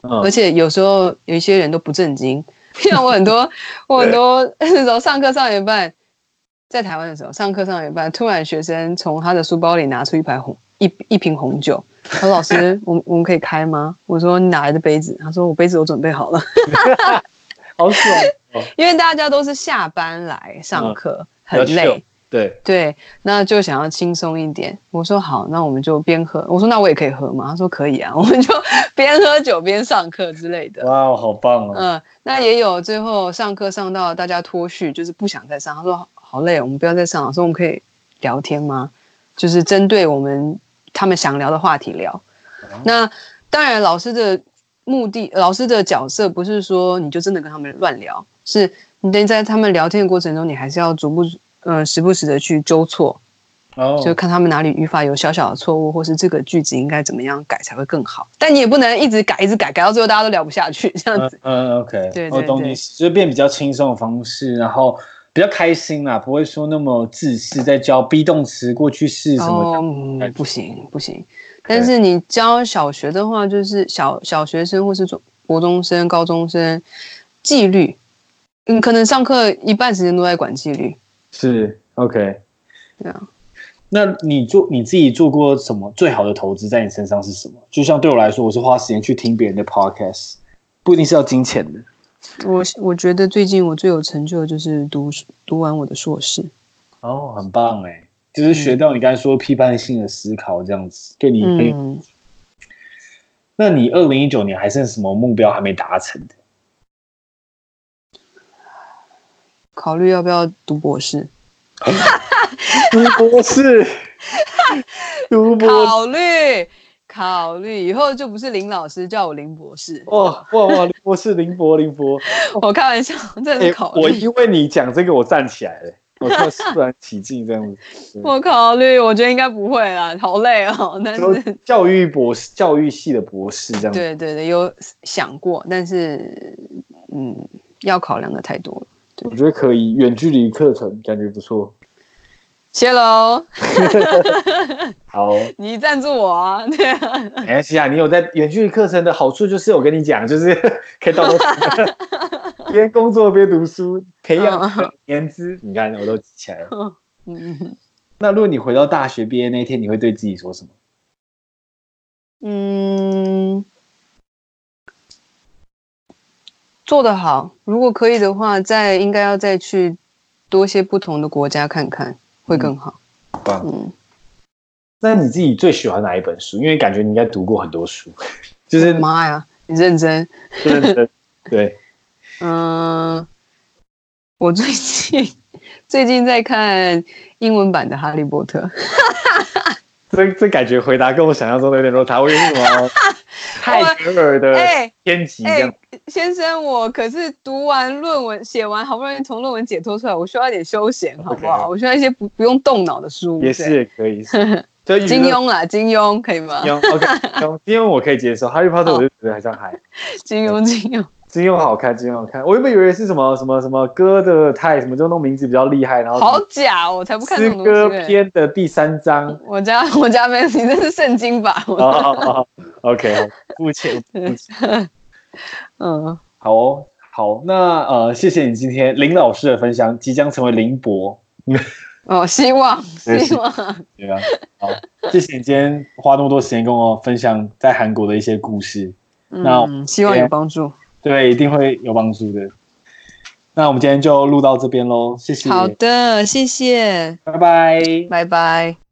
而且有时候有一些人都不正经，像我很多 我很多那时候上课上一半。在台湾的时候，上课上一半，突然学生从他的书包里拿出一排红一一瓶红酒，他说：“老师，我们我们可以开吗？”我说：“你哪来的杯子？”他说：“我杯子都准备好了。”好爽，因为大家都是下班来上课，嗯、很累。对对，那就想要轻松一点。我说好，那我们就边喝。我说那我也可以喝嘛？他说可以啊，我们就边喝酒边上课之类的。哇，好棒哦。嗯，那也有最后上课上到大家脱序，就是不想再上。他说好累，我们不要再上了。说我们可以聊天吗？就是针对我们他们想聊的话题聊。嗯、那当然，老师的目的，老师的角色不是说你就真的跟他们乱聊，是你等于在他们聊天的过程中，你还是要逐步。呃，时不时的去纠错，哦，就看他们哪里语法有小小的错误，或是这个句子应该怎么样改才会更好。但你也不能一直改，一直改，改到最后大家都聊不下去这样子。嗯，嗯，OK，对，我懂你，就是变比较轻松的方式，然后比较开心啦，不会说那么自私，在教 be 动词、过去式什么的。哦，嗯，不行不行。但是你教小学的话，就是小小学生或是中国中生、高中生，纪律，嗯，可能上课一半时间都在管纪律。是 OK，对啊。那你做你自己做过什么最好的投资在你身上是什么？就像对我来说，我是花时间去听别人的 Podcast，不一定是要金钱的。我我觉得最近我最有成就的就是读读完我的硕士。哦，很棒哎，就是学到你刚才说批判性的思考这样子，对你可以。嗯。那你二零一九年还剩什么目标还没达成的？考虑要不要读博士？读博士，读博士，考虑考虑，以后就不是林老师，叫我林博士。哇哇哇！林博士，林博林博，我开玩笑，真的考虑、欸。我因为你讲这个，我站起来了，我突然突然起劲这样子。我考虑，我觉得应该不会啦，好累哦。但是教育博士，教育系的博士这样子。对对对，有想过，但是嗯，要考量的太多了。我觉得可以，远距离课程感觉不错。谢喽。好，你赞助我啊？对啊。没关系啊，你有在远距离课程的好处就是我跟你讲，就是可以到边工作边读书，培养年资。你看，我都记起来了。嗯。那如果你回到大学毕业那天，你会对自己说什么？嗯。做得好，如果可以的话，再应该要再去多些不同的国家看看，会更好。嗯，那你自己最喜欢哪一本书？因为感觉你应该读过很多书，就是妈呀，你认真，认真，对。嗯，我最近 最近在看英文版的《哈利波特》。这这感觉回答跟我想象中的有点落差，为什么？泰戈尔的天集这样、欸欸。先生，我可是读完论文，写完，好不容易从论文解脱出来，我需要一点休闲，好不好？Okay. 我需要一些不不用动脑的书。也是也可以，就金庸啦，金庸可以吗？金庸 OK，金庸我可以接受。哈利波特我就觉得还像还。金庸，金庸。金庸好看，金庸好看。我原本以为是什么什么什么歌的太什么，就那种名字比较厉害。然后好假，我才不看。诗歌篇的第三章，我家我家没有，你这是圣经吧？好好好，OK，目前嗯，好哦，好，那呃，谢谢你今天林老师的分享，即将成为林博。哦，希望 希望对啊，好，谢谢你今天花那么多时间跟我分享在韩国的一些故事。嗯、那希望有帮助。对，一定会有帮助的。那我们今天就录到这边喽，谢谢。好的，谢谢，拜拜，拜拜。